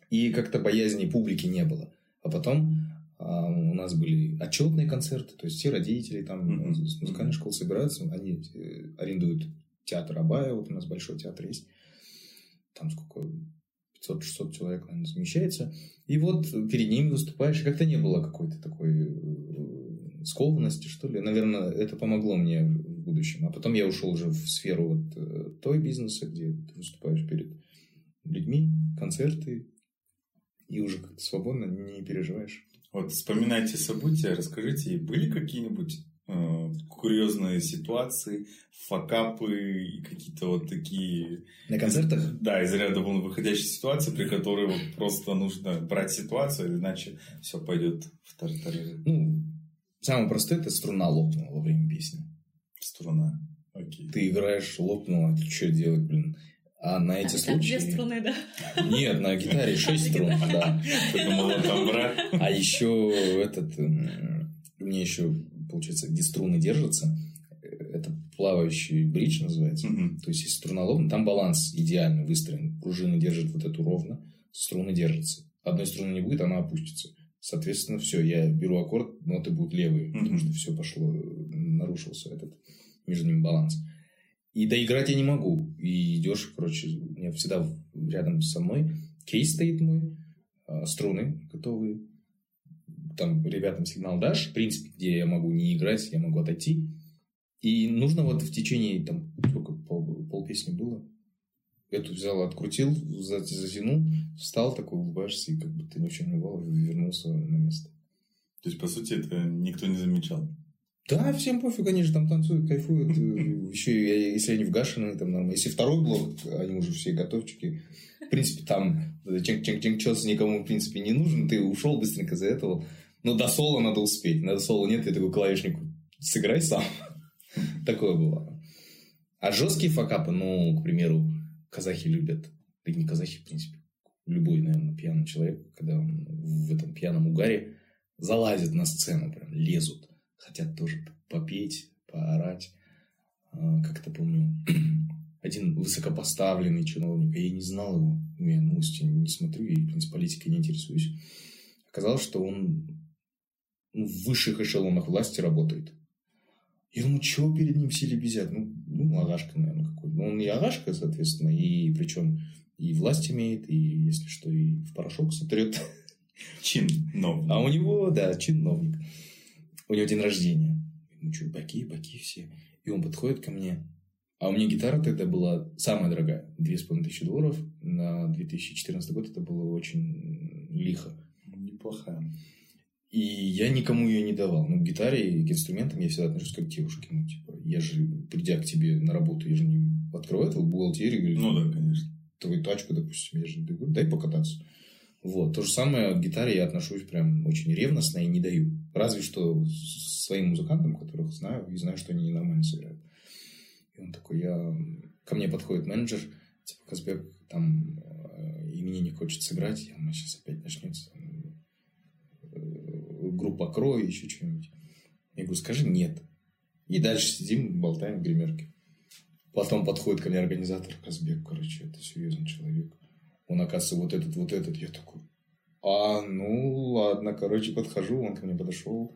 [SPEAKER 4] И как-то боязни публики не было. А потом у нас были отчетные концерты, то есть все родители там mm-hmm. с музыкальной школы собираются, они э, арендуют театр Абая, вот у нас большой театр есть. Там сколько 500-600 человек, наверное, замещается. И вот перед ними выступаешь, и как-то не было какой-то такой э, скованности, что ли. Наверное, это помогло мне в будущем. А потом я ушел уже в сферу вот э, той бизнеса, где ты выступаешь перед людьми, концерты, и уже как-то свободно не переживаешь.
[SPEAKER 3] Вот вспоминайте события, расскажите, были какие-нибудь Э, курьезные ситуации, факапы и какие-то вот такие...
[SPEAKER 4] На концертах?
[SPEAKER 3] Да, из ряда вон выходящие ситуации, при которой вот просто нужно брать ситуацию, иначе все пойдет в тартарары.
[SPEAKER 4] Ну, самое простое это струна лопнула во время песни.
[SPEAKER 3] Струна, окей.
[SPEAKER 4] Ты играешь, лопнула, ты что делать, блин? А на эти
[SPEAKER 2] а,
[SPEAKER 4] случаи...
[SPEAKER 2] две струны, да?
[SPEAKER 4] Нет, на гитаре шесть струн, да. А еще этот... У меня еще, получается, где струны держатся, это плавающий бридж называется. То есть, если струна ровно, там баланс идеально выстроен. Пружина держит вот эту ровно, струны держатся. Одной струны не будет, она опустится. Соответственно, все, я беру аккорд, ноты будут левые, потому что все пошло, нарушился этот между ними баланс. И доиграть я не могу. И идешь, короче, у меня всегда рядом со мной кейс стоит мой, а, струны готовые. Там ребятам сигнал дашь, в принципе, где я могу не играть, я могу отойти. И нужно вот в течение, там, сколько, пол, полпесни было, эту взял, открутил, за- затянул, встал такой, улыбаешься, и как будто ни в чем не бывало, и вернулся на место.
[SPEAKER 3] То есть, по сути, это никто не замечал.
[SPEAKER 4] Да, всем пофиг, они же там танцуют, кайфуют. Еще если они вгашены, там нормально. Если второй блок, они уже все готовчики. В принципе, там ченг-ченг-ченг чес никому, в принципе, не нужен. Ты ушел быстренько за этого. Но до соло надо успеть. На соло нет, ты такой клавишник сыграй сам. Такое бывало. А жесткие факапы, ну, к примеру, казахи любят. Да не казахи, в принципе. Любой, наверное, пьяный человек, когда он в этом пьяном угаре залазит на сцену, прям лезут. Хотят тоже попеть, поорать. А, Как-то помню, один высокопоставленный чиновник, я не знал его, ну, я новости не смотрю, и, в принципе, политикой не интересуюсь. Оказалось, что он ну, в высших эшелонах власти работает. Я думаю, чего перед ним все лебезят? Ну, ну агашка, наверное, какой-то. Ну, он и агашка, соответственно, и причем и власть имеет, и, если что, и в порошок сотрет.
[SPEAKER 3] Чин, но.
[SPEAKER 4] А у него, да, чиновник. У него день рождения. Ну что, баки, баки все. И он подходит ко мне. А у меня гитара тогда была самая дорогая. Две с половиной тысячи долларов. На 2014 год это было очень лихо.
[SPEAKER 3] Неплохая.
[SPEAKER 4] И я никому ее не давал. Ну, к гитаре и к инструментам я всегда отношусь как к девушке. Ну, типа, я же, придя к тебе на работу, я же не открою эту бухгалтерию. или
[SPEAKER 3] Ну да, конечно.
[SPEAKER 4] твою тачку, допустим, я же говорю, дай покататься. Вот. То же самое к гитаре я отношусь прям очень ревностно и не даю. Разве что своим музыкантам, которых знаю, и знаю, что они нормально сыграют. И он такой, я... Ко мне подходит менеджер, типа, Казбек, там, э, и мне не хочет сыграть, я, меня сейчас опять начнется там, э, группа Крой, еще что-нибудь. Я говорю, скажи нет. И дальше сидим, болтаем в гримерке. Потом подходит ко мне организатор Казбек, короче, это серьезный человек. Он, оказывается, вот этот, вот этот. Я такой, а, ну, ладно, короче, подхожу, он ко мне подошел.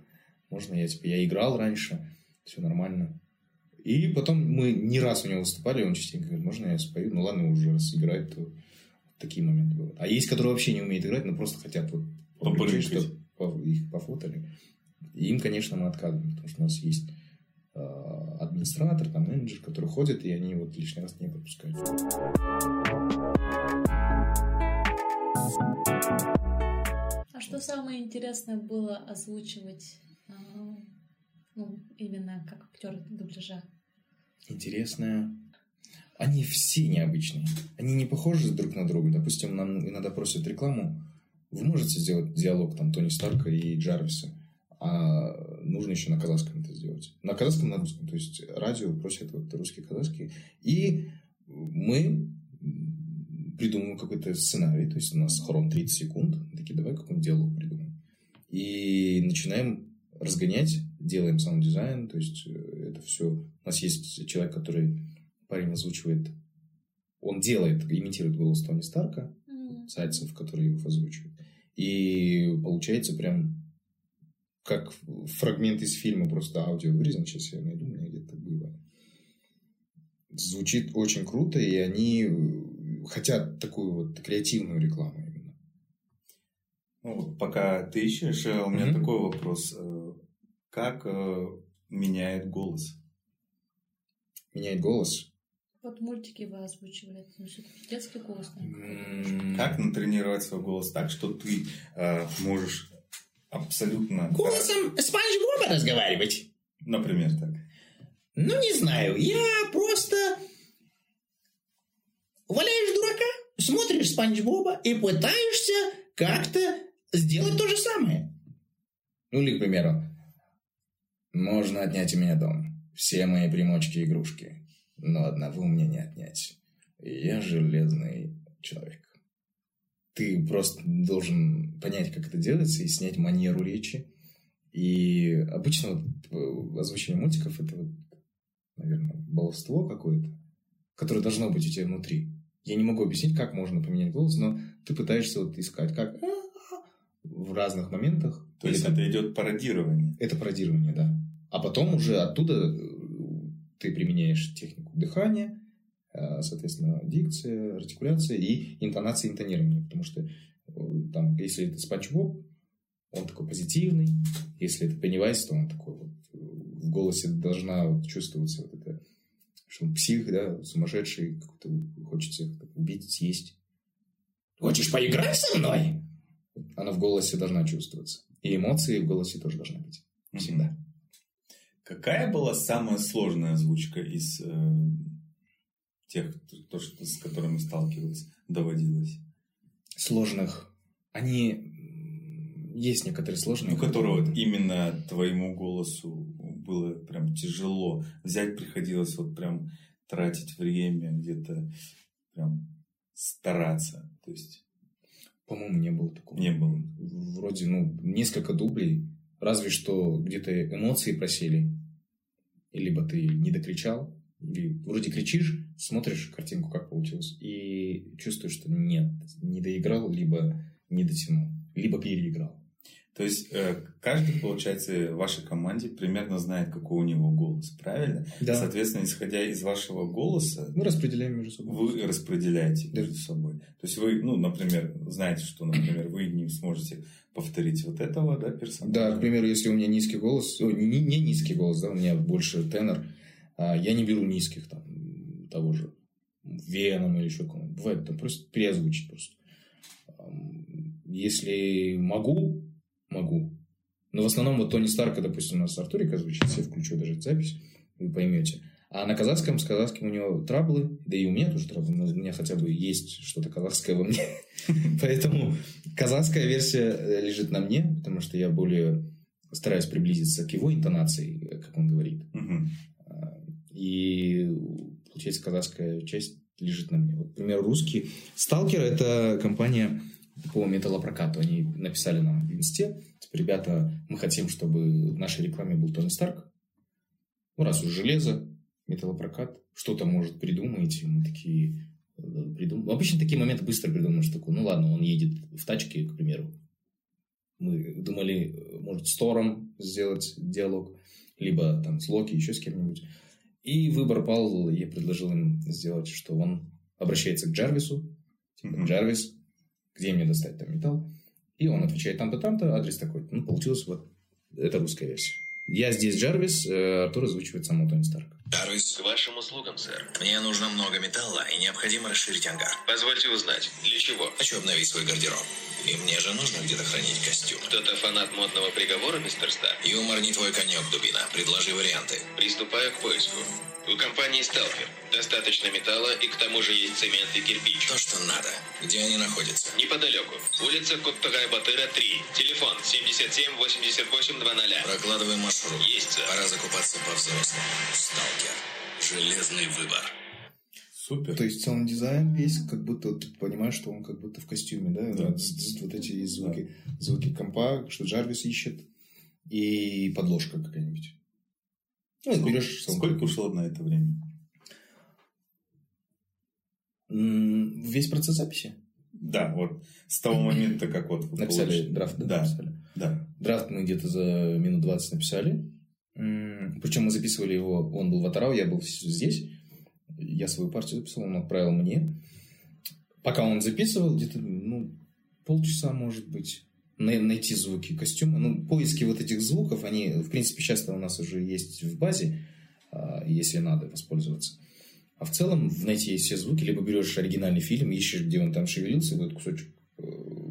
[SPEAKER 4] Можно я, типа, я играл раньше, все нормально. И потом мы не раз у него выступали, он частенько говорит, можно я спою? Ну, ладно, уже раз играть, то такие моменты бывают. А есть, которые вообще не умеют играть, но просто хотят вот
[SPEAKER 3] Попрыгать.
[SPEAKER 4] чтобы их пофотали. И им, конечно, мы отказываем, потому что у нас есть э, администратор, там менеджер, который ходит, и они вот лишний раз не пропускают.
[SPEAKER 2] А что самое интересное было озвучивать, а, ну, именно как актер дубляжа?
[SPEAKER 4] Интересное. Они все необычные. Они не похожи друг на друга. Допустим, нам иногда просят рекламу. Вы можете сделать диалог там Тони Старка и Джарвиса, а нужно еще на казахском это сделать. На казахском, на русском. То есть радио просят вот русский, казахский. И мы придумываем какой-то сценарий. То есть у нас хрон 30 секунд. Мы Такие, давай какой-нибудь диалог придумаем. И начинаем разгонять, делаем саунд-дизайн, то есть э, это все. У нас есть человек, который парень озвучивает, он делает, имитирует голос Тони Старка, Зайцев, который их озвучивает. И получается прям как фрагмент из фильма, просто аудио вырезан. Сейчас я найду, у меня где-то было. Звучит очень круто, и они э, хотят такую вот креативную рекламу именно.
[SPEAKER 3] Ну, вот пока ты ищешь, э, у меня
[SPEAKER 4] Мгм.
[SPEAKER 3] такой вопрос. Э, Как э, меняет голос?
[SPEAKER 4] Меняет голос.
[SPEAKER 2] Вот мультики вы озвучивали, это, ну, все-таки детский голос, наверное,
[SPEAKER 3] Как натренировать свой голос так, что ты э, можешь абсолютно...
[SPEAKER 5] Голосом Спанч Боба разговаривать?
[SPEAKER 3] Например, так.
[SPEAKER 5] Ну, не знаю. Я просто... Спанч Боба и пытаешься как-то сделать то же самое.
[SPEAKER 4] Ну, или, к примеру, можно отнять у меня дом. Все мои примочки и игрушки. Но одного мне не отнять. Я железный человек. Ты просто должен понять, как это делается, и снять манеру речи. И обычно вот э, озвучение мультиков это вот, наверное, баловство какое-то, которое должно быть у тебя внутри. Я не могу объяснить, как можно поменять голос, но ты пытаешься вот искать, как в разных моментах.
[SPEAKER 3] То есть это идет пародирование.
[SPEAKER 4] Это пародирование, да. А потом уже оттуда э, ты применяешь технику дыхания, э, соответственно, дикция, артикуляция и интонация интонирования. Потому что э, там, если это Спанч он такой позитивный. Если это Пеннивайз, то он такой вот в голосе должна вот чувствоваться вот что он псих, да, сумасшедший, какой-то хочет всех убить, съесть.
[SPEAKER 5] Хочешь поиграть со мной?
[SPEAKER 4] Она в голосе должна чувствоваться. И эмоции в голосе тоже должны быть. Всегда.
[SPEAKER 3] Какая была самая сложная озвучка из э, тех, то, что, с которыми сталкивалась, доводилась?
[SPEAKER 4] Сложных. Они... Есть некоторые сложные.
[SPEAKER 3] У которого вот именно твоему голосу было прям тяжело. Взять приходилось вот прям тратить время, где-то прям стараться. То есть...
[SPEAKER 4] По-моему, не было такого.
[SPEAKER 3] Не было.
[SPEAKER 4] Вроде, ну, несколько дублей. Разве что где-то эмоции просили. И либо ты не докричал, или вроде кричишь, смотришь картинку, как получилось, и чувствуешь, что нет, не доиграл, либо не дотянул, либо переиграл.
[SPEAKER 3] То есть э, каждый, получается, в вашей команде примерно знает, какой у него голос, правильно?
[SPEAKER 4] Да.
[SPEAKER 3] Соответственно, исходя из вашего голоса,
[SPEAKER 4] Мы распределяем между собой.
[SPEAKER 3] вы распределяете
[SPEAKER 4] Да.
[SPEAKER 3] между собой. То есть вы, ну, например, знаете, что, например, вы не сможете повторить вот этого, да, персонажа.
[SPEAKER 4] Да, к примеру, если у меня низкий голос, о, не, не- низкий голос, да, у меня больше тенор, а, я не беру низких, там, того же Веном или еще кого-нибудь. Бывает, там просто переозвучить просто. Если могу, могу. Но в основном вот Тони Старка, допустим, у нас Артурик озвучит, я включу даже запись, вы поймете. А на казахском, с казахским у него траблы, да и у меня тоже траблы, но у меня хотя бы есть что-то казахское во мне. Поэтому казахская версия э, лежит на мне, потому что я более стараюсь приблизиться к его интонации, э, как он говорит. А, И получается казахская часть лежит на мне. Вот, к примеру, русский. Сталкер – это компания по металлопрокату. Они написали нам в инсте, типа, ребята, мы хотим, чтобы в нашей рекламе был Тони Старк. Ну, раз уж железо, металлопрокат, что-то, может, придумаете. Мы такие, э, придум... ну, Обычно такие моменты быстро придумываешь. Такой, ну ладно, он едет в тачке, к примеру. Мы думали, э, может, с Тором сделать диалог, либо там с Локи, еще с кем-нибудь. И выбор пал, я предложил им сделать, что он обращается к Джарвису, типа,
[SPEAKER 3] Мгм.
[SPEAKER 4] Джарвис, где мне достать там металл? И он отвечает там-то, там-то, адрес такой. Ну, получилось вот, это русская версия. Я здесь Джарвис, э, Артур озвучивает самого Тони Старка.
[SPEAKER 6] Jarvis, к вашим услугам, сэр. Мне нужно много металла и необходимо расширить ангар. Позвольте узнать, для чего? Хочу обновить свой гардероб. И мне же нужно где-то хранить костюм. Кто-то фанат модного приговора, мистер Стар? Юмор не твой конек, Дубина. Предложи варианты. Приступаю к поиску. У компании Сталкер достаточно металла и к тому же есть цемент и кирпич. То, что надо. Где они находятся? Неподалеку. Улица Коктагай-Батыра, 3. Телефон 77 88 00. Прокладывай маршрут. Есть, сэр. Пора закупаться по-взрослому. Сталкер. Железный выбор.
[SPEAKER 3] Супер.
[SPEAKER 4] То есть саунд дизайн весь, как будто ты понимаешь, что он как будто в костюме, да?
[SPEAKER 3] Да.
[SPEAKER 4] Вот, с- с- вот эти звуки, звуки компа, что Джарвис ищет, и подложка какая-нибудь. Ну, и
[SPEAKER 3] Сколько- Сколько ушло на это время?
[SPEAKER 4] Весь процесс записи.
[SPEAKER 3] Да, вот с того момента, как вот
[SPEAKER 4] Написали
[SPEAKER 3] получили-
[SPEAKER 4] драфт, да?
[SPEAKER 3] Да,
[SPEAKER 4] написали?
[SPEAKER 3] да.
[SPEAKER 4] Драфт мы где-то за минут 20 написали. Причем мы записывали его, он был в Атарау, я был здесь. Я свою партию записывал, он отправил мне. Пока он записывал, где-то, ну, полчаса, может быть, найти звуки костюма. Ну, поиски вот этих звуков, они, в принципе, часто у нас уже есть в базе, а, если надо воспользоваться. А в целом найти все звуки, либо берешь оригинальный фильм, ищешь, где он там шевелился, вот кусочек э,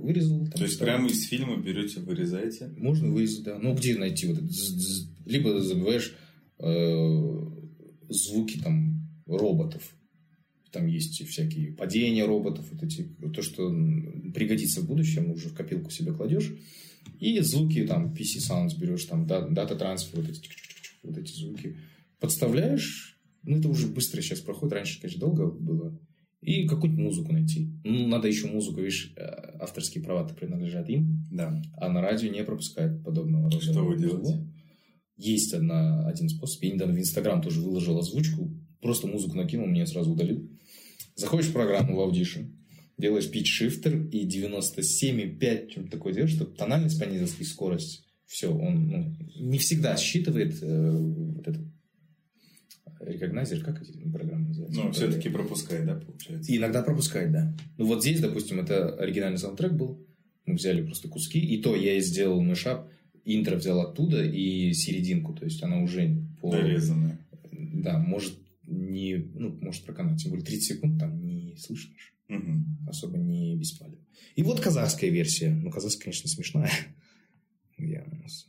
[SPEAKER 4] вырезал. там
[SPEAKER 3] То есть
[SPEAKER 4] вставил.
[SPEAKER 3] прямо из фильма берете, вырезаете.
[SPEAKER 4] Можно вырезать, да. Ну, где найти вот з- Либо забиваешь э, звуки там роботов. Там есть всякие падения роботов, вот эти, то, что пригодится в будущем, уже в копилку себе кладешь. И звуки там PC Sounds берешь, там да- Data Transfer, вот эти, вот эти звуки. Подставляешь, ну, это уже быстро сейчас проходит. Раньше, конечно, долго было. И какую-нибудь музыку найти. Ну, надо еще музыку, видишь, э, авторские права-то принадлежат им.
[SPEAKER 3] Да.
[SPEAKER 4] А на радио не пропускают подобного рода.
[SPEAKER 3] Что вы
[SPEAKER 4] музыку.
[SPEAKER 3] делаете?
[SPEAKER 4] Есть одна, один способ. Я недавно в Инстаграм тоже выложил озвучку. Просто музыку накинул, мне сразу удалил. Заходишь в программу в Audition, делаешь pitch-shifter и 97,5, чем-то такое делаешь, чтобы тональность понизилась и скорость. Все, он ну, не всегда считывает э, вот этот рекогнайзер, как эти программы называются?
[SPEAKER 3] Ну, все-таки пропускает, да, получается?
[SPEAKER 4] И иногда пропускает, да. Ну, вот здесь, допустим, это оригинальный саундтрек был. Мы взяли просто куски. И то я и сделал мышап. Интро взял оттуда и серединку. То есть она уже по...
[SPEAKER 3] Дорезанная.
[SPEAKER 4] Да, может не... Ну, может проканать. Тем более 30 секунд там не слышно. ж.
[SPEAKER 3] Мгм.
[SPEAKER 4] Особо не беспален. И вот казахская версия. Ну, казахская, конечно, смешная. Я у нас...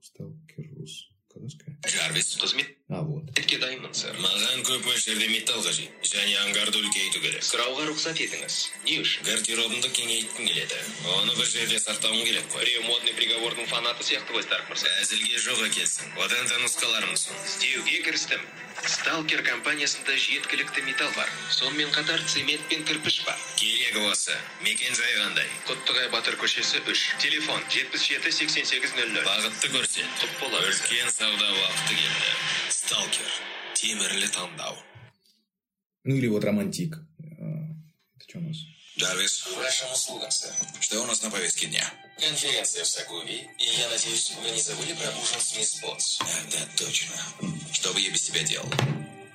[SPEAKER 4] Сталкер Рус. Казахская?
[SPEAKER 6] Жарвис, қызмет
[SPEAKER 4] А, вот.
[SPEAKER 6] Метке дайынмын, сэр. Маған көп мөлшерде металл қажет. Және ангарды үлкейту керек. Сұрауға рұқсат етіңіз. Не үшін? Гардеробымды кеңейткім келеді. Оны бір жерде сақтауым керек қой. Біреу модный приговордың фанаты сияқты ғой Старк мырза. Әзілге жоқ екенсің. одан да нұсқаларым ұсын. Істеуге кірістім. Сталкер компаниясында жеткілікті металл бар. Сонымен қатар цемент пен кірпіш бар. Керегі осы. Мекен жай қандай? Құттығай батыр көшесі 3. Телефон 77 8800. Бағытты көрсет. Құп болады. Үлкен сауда уақыты келді. Сталкер. Темірлі таңдау.
[SPEAKER 4] Ну, или вот романтик. А, Это что у нас?
[SPEAKER 6] Джарвис. Вашим услугам, сэр. Что у нас на повестке дня? Конференция в Сагуве, и я надеюсь, вы не забыли про ужин с мисс Бонс. Ах, да, точно. Что бы я без тебя делал?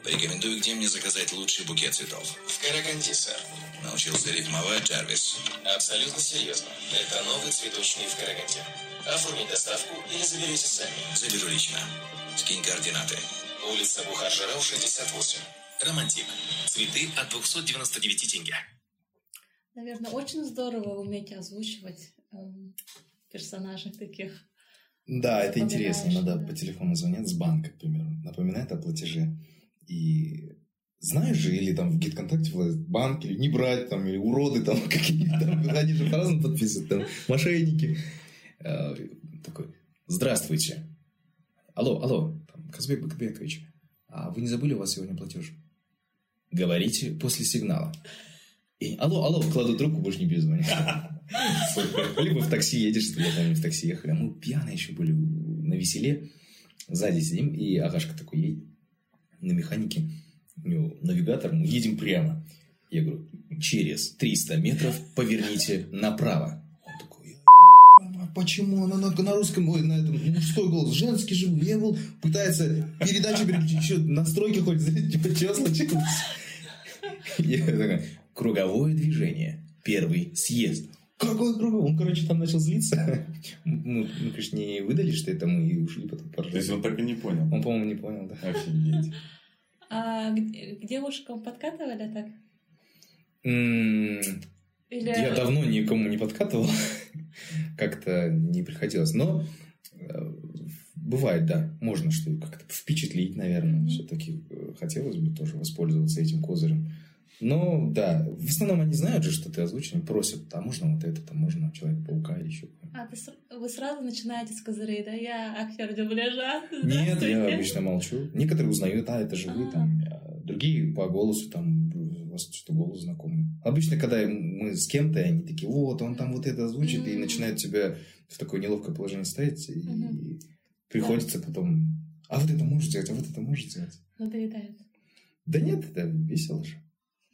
[SPEAKER 6] Порекомендую, где мне заказать лучший букет цветов. В Караганди, сэр. Научился рифмовать, Джарвис. Абсолютно серьезно. Это новый цветочный в Караганде. Оформить доставку или заберете сами? Заберу лично. Скинь координаты. Улица Бухар-Жарау, 68. Романтик. Цветы от 299 тенге.
[SPEAKER 2] Наверное, очень здорово уметь озвучивать эм, персонажей таких.
[SPEAKER 4] Да, это интересно. Иногда
[SPEAKER 2] да.
[SPEAKER 4] по телефону звонят с банка, к примеру, напоминает о платеже. И знаешь же, или там в гид-контакте банк, или не брать, там, или уроды там какие-то, там, они же по-разному подписывают, там, мошенники. Э, Такой, здравствуйте. Алло, алло, там, Казбек Бакбекович, а вы не забыли, у вас сегодня платеж? Говорите после сигнала. И, алло, алло, кладу трубку, больше не перезвоню. Супер. Либо в такси едешь, что я помню, в такси ехали. Мы пьяные еще были на веселе. Сзади сидим, и Агашка такой едет на механике. У него навигатор, мы едем прямо. Я говорю, через 300 метров поверните направо. Он такой, «А почему она на, на русском, ой, на этом мужской голос, женский же, я был, пытается передачу переключить, настройки хоть, типа, что случилось? Я такой, круговое движение, первый съезд. Какой круговой? Он, короче, там начал злиться. Мы, мы, конечно, не выдали, что это мы, и ушли потом
[SPEAKER 3] То есть
[SPEAKER 4] поржали.
[SPEAKER 3] он так и не понял.
[SPEAKER 4] Он, по-моему, не понял, да.
[SPEAKER 3] Офигеть.
[SPEAKER 2] А к, девушкам подкатывали так? Или...
[SPEAKER 4] Я давно никому не подкатывал. Как-то не приходилось. Но э, бывает, да. Можно что как-то впечатлить, наверное.
[SPEAKER 2] Мгм.
[SPEAKER 4] Все-таки хотелось бы тоже воспользоваться этим козырем. Но, да, в основном они знают же, что ты озвучен, просят, а можно вот это, там можно Человека-паука или еще.
[SPEAKER 2] А ты вы сразу начинаете с козырей, да? Я актер дубляжа.
[SPEAKER 4] Нет, я обычно молчу. Некоторые узнают, а, это же вы
[SPEAKER 2] А.
[SPEAKER 4] там. а Другие по голосу там, вас что-то голос знакомый. Обычно, когда мы с кем-то, они такие, вот, он там вот это озвучит, и
[SPEAKER 2] М.
[SPEAKER 4] начинают тебя в такое неловкое положение ставить, и
[SPEAKER 2] Мгм.
[SPEAKER 4] приходится потом, а вот это можешь сделать, а вот это можешь сделать.
[SPEAKER 2] Надоедает.
[SPEAKER 4] Да нет, это весело же.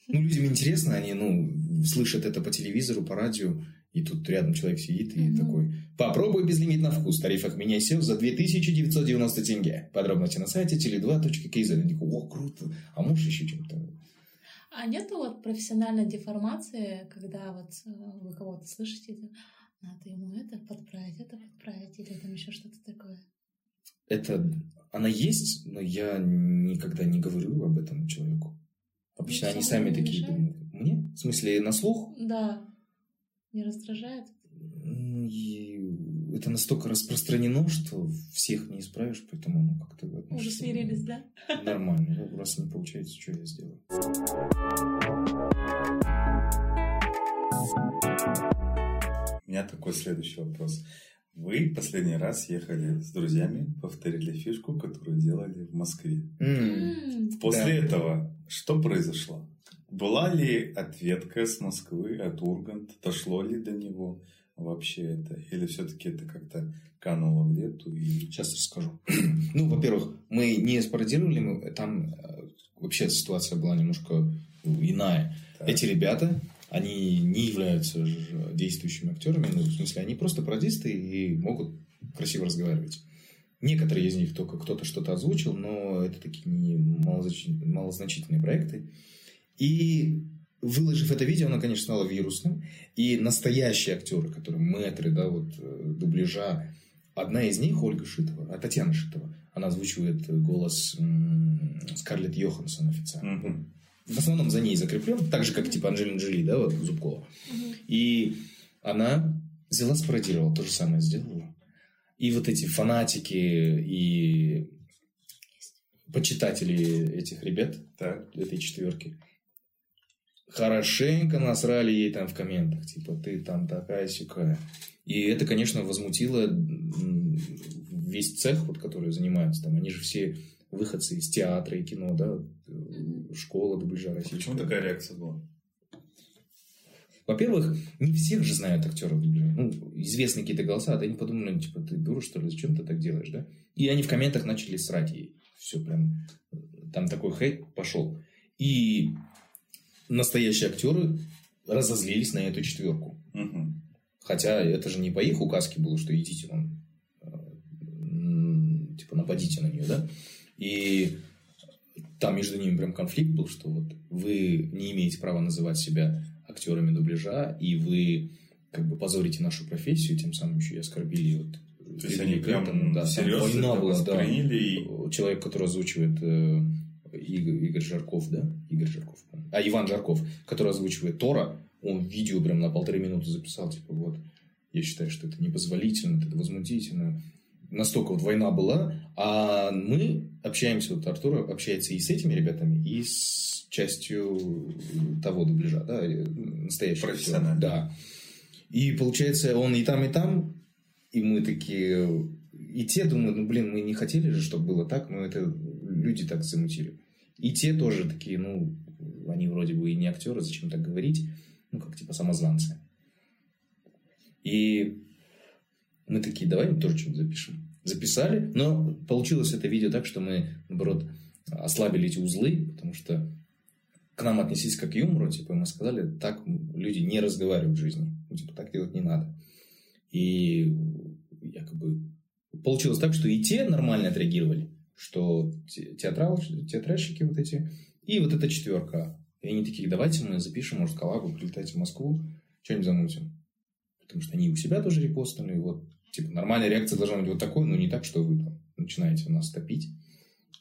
[SPEAKER 4] Ну, людям интересно, они, ну, слышат это по телевизору, по радио, и тут рядом человек сидит и
[SPEAKER 2] Мгм.
[SPEAKER 4] такой, попробуй безлимит на вкус, тарифах меняй сел за 2990 тенге. Подробности на сайте tele2.kz. Они такой, о, круто, а можешь еще чем-то?
[SPEAKER 2] А нету вот профессиональной деформации, когда вот э, вы кого-то слышите, надо ему это подправить, это подправить, или там еще что-то такое?
[SPEAKER 4] Это, она есть, но я никогда не говорю об этом человеку. Обычно
[SPEAKER 2] Ну,
[SPEAKER 4] они сами такие
[SPEAKER 2] мешает?
[SPEAKER 4] думают. Мне? В смысле, на слух?
[SPEAKER 2] Да. Не раздражает?
[SPEAKER 4] И это настолько распространено, что всех не исправишь, поэтому ну, как-то
[SPEAKER 2] Уже смирились, да?
[SPEAKER 4] Нормально. Ну, раз не получается, что я сделаю?
[SPEAKER 3] У меня такой следующий вопрос. Вы последний раз ехали с друзьями, повторили фишку, которую делали в Москве.
[SPEAKER 2] М,
[SPEAKER 3] После
[SPEAKER 4] Да.
[SPEAKER 3] этого что произошло? Была ли ответка с Москвы, от Урганта? Дошло ли до него вообще это? Или все-таки это как-то кануло в лету? И...
[SPEAKER 4] Сейчас расскажу. Ну, во-первых, мы не спародировали, там э, вообще ситуация была немножко иная.
[SPEAKER 3] Так.
[SPEAKER 4] Эти ребята, они не являются действующими актерами, ну, в смысле, они просто пародисты и могут красиво разговаривать. Некоторые из них только кто-то что-то озвучил, но это такие не малознач- малозначительные проекты. И выложив это видео, оно, конечно, стало вирусным. И настоящие актеры, которые мэтры, да, вот, э, дубляжа, одна из них, Ольга Шитова, а Татьяна Шитова, она озвучивает голос м, Скарлетт Йоханссон официально.
[SPEAKER 3] Мгм.
[SPEAKER 4] В основном за ней закреплен, так же, как типа Анджелина Джоли, да, вот Зубкова.
[SPEAKER 2] мгм.
[SPEAKER 4] И она взяла, спародировала, то же самое сделала. И вот эти фанатики и почитатели этих ребят,
[SPEAKER 3] Так.
[SPEAKER 4] этой четверки, хорошенько насрали ей там в комментах, типа, ты там такая сякая. И это, конечно, возмутило весь цех, вот, который занимается там. Они же все выходцы из театра и кино, да, школа дубляжа российская.
[SPEAKER 3] Почему такая реакция была?
[SPEAKER 4] Во-первых, не всех же знают актеров дубляжа. Ну, известные какие-то голоса, а они подумали, ну, типа, ты дура, что ли, зачем ты так делаешь, да? И они в комментах начали срать ей. Все прям, э, там такой хейт пошел. И настоящие актеры разозлились на эту четверку.
[SPEAKER 3] Мгм.
[SPEAKER 4] Хотя это же не по их указке было, что идите вон, э, типа, нападите на нее, да? И там между ними прям конфликт был, что вот вы не имеете права называть себя актерами дубляжа, и вы как бы позорите нашу профессию, тем самым еще и оскорбили вот
[SPEAKER 3] То есть они прям
[SPEAKER 4] да,
[SPEAKER 3] всерьез
[SPEAKER 4] война была, да.
[SPEAKER 3] и-
[SPEAKER 4] Человек, который озвучивает э, Игорь, Игорь Жарков, да? Игорь Жарков. А, Иван Жарков, который озвучивает Тора, он видео прям на полторы минуты записал, типа, вот, я считаю, что это непозволительно, это возмутительно. Настолько вот война была, а мы общаемся, вот Артур общается и с этими ребятами, и с частью того дубляжа, да, настоящего.
[SPEAKER 3] Профессионально.
[SPEAKER 4] Да. И получается, он и там, и там, и мы такие... И те думают, ну, блин, мы не хотели же, чтобы было так, но это люди так замутили. И те тоже такие, ну, они вроде бы и не актеры, зачем так говорить? Ну, как типа самозванцы. И мы такие, давай мы тоже что-нибудь запишем. Записали, но получилось это видео так, что мы, наоборот, ослабили эти узлы, потому что к нам отнеслись как к юмору, типа, мы сказали, так люди не разговаривают в жизни. Ну, типа, так делать не надо. И якобы получилось так, что и те нормально отреагировали, что те- театрал, театральщики вот эти, и вот эта четверка. И они такие, давайте мы запишем, может, коллабу, прилетайте в Москву, что-нибудь замутим. Потому что они у себя тоже репостнули, вот, типа, нормальная реакция должна быть вот такой, но не так, что вы там начинаете нас топить.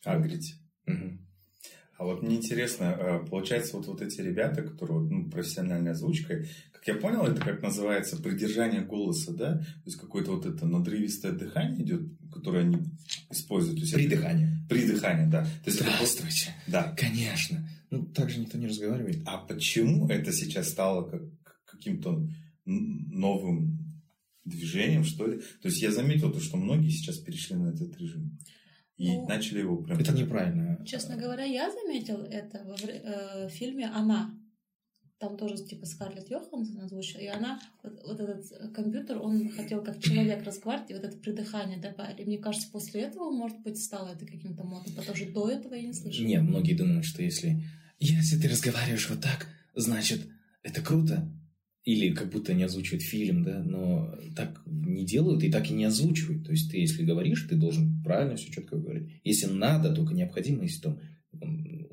[SPEAKER 3] Агрить.
[SPEAKER 4] Мгм.
[SPEAKER 3] А вот мне интересно, э, получается, вот, вот эти ребята, которые ну, профессиональной озвучкой, как я понял, это как называется придержание голоса, да? То есть какое-то вот это надрывистое дыхание идет, которое они используют. Есть это-
[SPEAKER 4] Придыхание.
[SPEAKER 3] Придыхание, да. То есть это
[SPEAKER 4] Здравствуйте.
[SPEAKER 3] Да.
[SPEAKER 4] Конечно. Ну, так же никто не разговаривает.
[SPEAKER 3] А почему это сейчас стало как, каким-то новым движением, что ли? То есть я заметил то, что многие сейчас перешли на этот режим. И
[SPEAKER 2] Ну,
[SPEAKER 3] начали его прям...
[SPEAKER 4] Это неправильно.
[SPEAKER 2] Честно говоря, я заметил это во вре- э, фильме «Она». Там тоже типа Скарлетт Йоханссон озвучила, и она, вот, вот этот э, компьютер, он хотел как человек разговаривать, и вот это придыхание добавили. Мне кажется, после этого, может быть, стало это каким-то модным, потому что до этого я не слышала.
[SPEAKER 4] Нет, многие думают, что если... Если ты разговариваешь вот так, значит, это круто. Или как будто не озвучивают фильм, да, но так не делают и так и не озвучивают. То есть ты, если говоришь, ты должен правильно все четко говорить. Если надо, только необходимо, если там он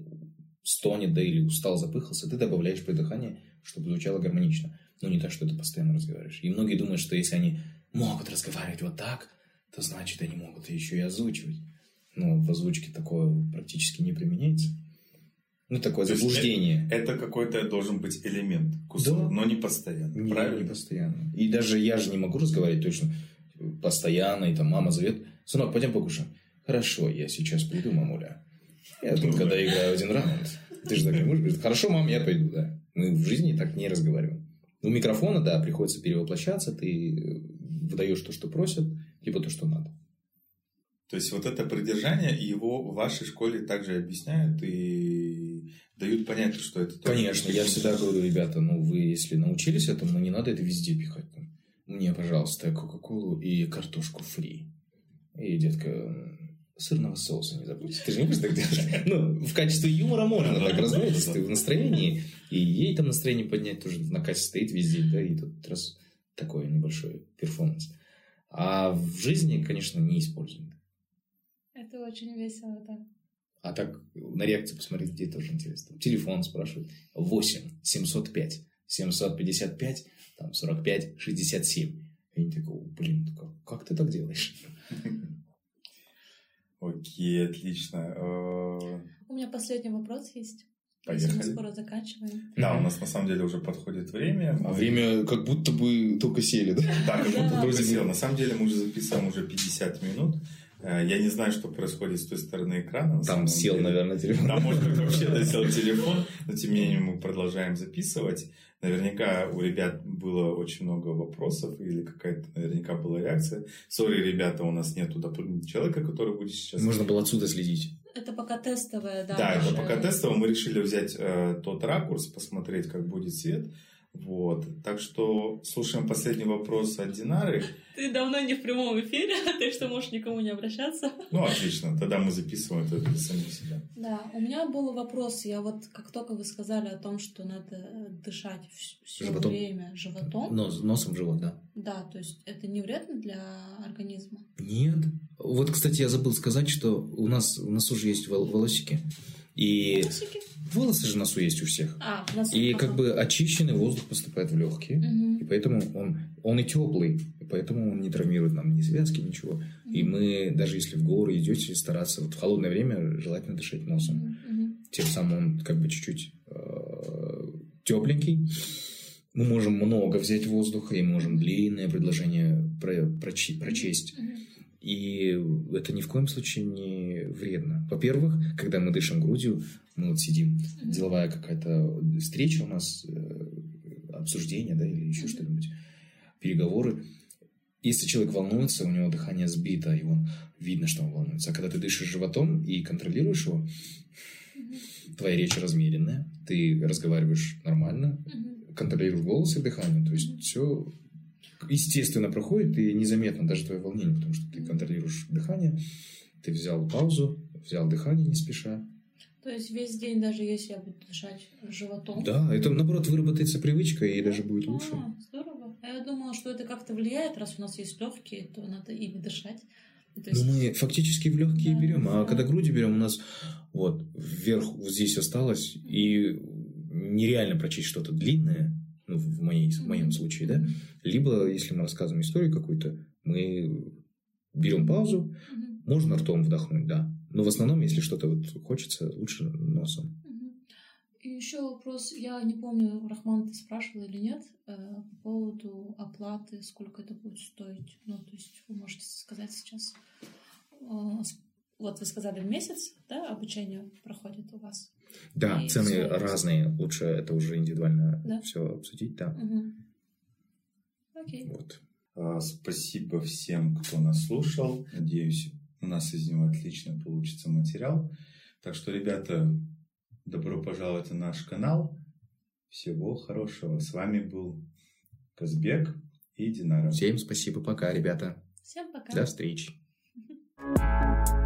[SPEAKER 4] стонет, да, или устал, запыхался, ты добавляешь придыхание, чтобы звучало гармонично. Но не так, что ты постоянно разговариваешь. И многие думают, что если они могут разговаривать вот так, то значит они могут еще и озвучивать. Но в озвучке такое практически не применяется. Ну, такое
[SPEAKER 3] То
[SPEAKER 4] заблуждение.
[SPEAKER 3] Это какой-то должен быть элемент, кусок,
[SPEAKER 4] Да.
[SPEAKER 3] но не постоянно.
[SPEAKER 4] Не,
[SPEAKER 3] правильно?
[SPEAKER 4] не постоянно. И даже я же не могу разговаривать точно постоянно, и там мама зовет, сынок, пойдем покушаем. Хорошо, я сейчас приду, мамуля. Я тут, когда играю один раунд, ты же так не можешь говорить, хорошо, мам, я пойду, да. Мы в жизни так не разговариваем. У микрофона, да, приходится перевоплощаться, ты выдаешь то, что просят, либо то, что надо.
[SPEAKER 3] То есть вот это придержание, его в вашей школе также объясняют и дают понять, что это...
[SPEAKER 4] Конечно, я всегда говорю, ребята, ну вы если научились этому, ну не надо это везде пихать. Мне, пожалуйста, кока-колу и картошку фри. И детка, сырного соуса не забудьте. Ты же не будешь так делать? Ну, в качестве юмора можно так разговаривать, если ты в настроении. И ей там настроение поднять тоже на кассе стоит везде, да, и тут раз такой небольшой перформанс. А в жизни, конечно, не используем.
[SPEAKER 2] Это очень весело, да.
[SPEAKER 4] А так на реакцию посмотреть, где тоже интересно. Телефон спрашивают. 8 705 755 там 45 67. И они такой, блин, как, как ты так делаешь?
[SPEAKER 3] Окей, отлично. Э,
[SPEAKER 2] у меня последний вопрос есть.
[SPEAKER 3] Поехали.
[SPEAKER 2] Мы скоро заканчиваем.
[SPEAKER 3] Да, у нас на самом деле уже подходит время.
[SPEAKER 4] А время как будто бы только сели, да?
[SPEAKER 3] Да, как будто только сел. На самом деле мы уже записываем уже 50 минут. Э, я не знаю, что происходит с той стороны экрана.
[SPEAKER 4] Там сел, деле. наверное, телефон.
[SPEAKER 3] Там, может быть, вообще досел телефон, но тем не менее мы продолжаем записывать. Наверняка у ребят было очень много вопросов или какая-то наверняка была реакция. Сори, ребята, у нас нету дополнительного человека, который будет сейчас...
[SPEAKER 4] Можно было отсюда следить.
[SPEAKER 2] Это пока тестовое, да.
[SPEAKER 3] Да, это пока тестовое. Мы решили взять э, тот ракурс, посмотреть, как будет свет. Вот. Так что слушаем последний вопрос от Динары.
[SPEAKER 2] Ты давно не в прямом эфире, так что можешь никому не обращаться.
[SPEAKER 3] Ну, отлично. Тогда мы записываем это для самих себя.
[SPEAKER 2] Да, у меня был вопрос. Я вот, как только вы сказали о том, что надо дышать все животом. время животом.
[SPEAKER 4] Нос, носом в живот, да.
[SPEAKER 2] Да, то есть это не вредно для организма?
[SPEAKER 4] Нет. Вот, кстати, я забыл сказать, что у нас в носу же есть волосики. И
[SPEAKER 2] волосики?
[SPEAKER 4] Волосы же в носу есть у всех.
[SPEAKER 2] А, в носу.
[SPEAKER 4] И ага. как бы очищенный воздух поступает в легкие.
[SPEAKER 2] Угу.
[SPEAKER 4] И поэтому он, он и теплый. И поэтому он не травмирует нам ни связки, ничего. Угу. И мы, даже если в горы идете, стараться вот в холодное время желательно дышать носом.
[SPEAKER 2] Угу.
[SPEAKER 4] Тем самым он как бы чуть-чуть э, тепленький. Мы можем много взять воздуха и можем длинное предложение про, прочесть. прочесть.
[SPEAKER 2] Угу.
[SPEAKER 4] И это ни в коем случае не вредно. Во-первых, когда мы дышим грудью, мы вот сидим, mm-hmm. деловая какая-то встреча у нас, э, обсуждение, да, или еще mm-hmm. что-нибудь, переговоры. Если человек волнуется, у него дыхание сбито, и он видно, что он волнуется. А когда ты дышишь животом и контролируешь его, mm-hmm. твоя речь размеренная, ты разговариваешь нормально, контролируешь голос и дыхание, то есть все естественно проходит и незаметно даже твое волнение, потому что ты контролируешь дыхание, ты взял паузу, взял дыхание не спеша.
[SPEAKER 2] То есть весь день, даже если я буду дышать животом?
[SPEAKER 4] Да, это наоборот выработается привычка и даже будет лучше.
[SPEAKER 2] А, здорово. А я думала, что это как-то влияет, раз у нас есть легкие, то надо ими дышать.
[SPEAKER 4] То есть... Ну, мы фактически в легкие да, берем, а да. когда груди берем, у нас вот вверх вот здесь осталось, и нереально прочесть что-то длинное, ну, в, моей, в моем случае, да, либо, если мы рассказываем историю какую-то, мы берем паузу, можно ртом вдохнуть, да, но в основном, если что-то вот хочется, лучше носом.
[SPEAKER 2] И еще вопрос, я не помню, Рахман, ты спрашивал или нет, э, по поводу оплаты, сколько это будет стоить. Ну, то есть вы можете сказать сейчас, э, вот вы сказали в месяц, да, обучение проходит у вас?
[SPEAKER 4] Да, и цены все разные. Лучше это уже индивидуально
[SPEAKER 2] да?
[SPEAKER 4] все обсудить, да.
[SPEAKER 2] Угу. Окей.
[SPEAKER 4] Вот.
[SPEAKER 3] А, спасибо всем, кто нас слушал. Надеюсь, у нас из него отлично получится материал. Так что, ребята, добро пожаловать на наш канал. Всего хорошего. С вами был Казбек и Динара.
[SPEAKER 4] Всем спасибо. Пока, ребята.
[SPEAKER 2] Всем пока.
[SPEAKER 4] До встречи.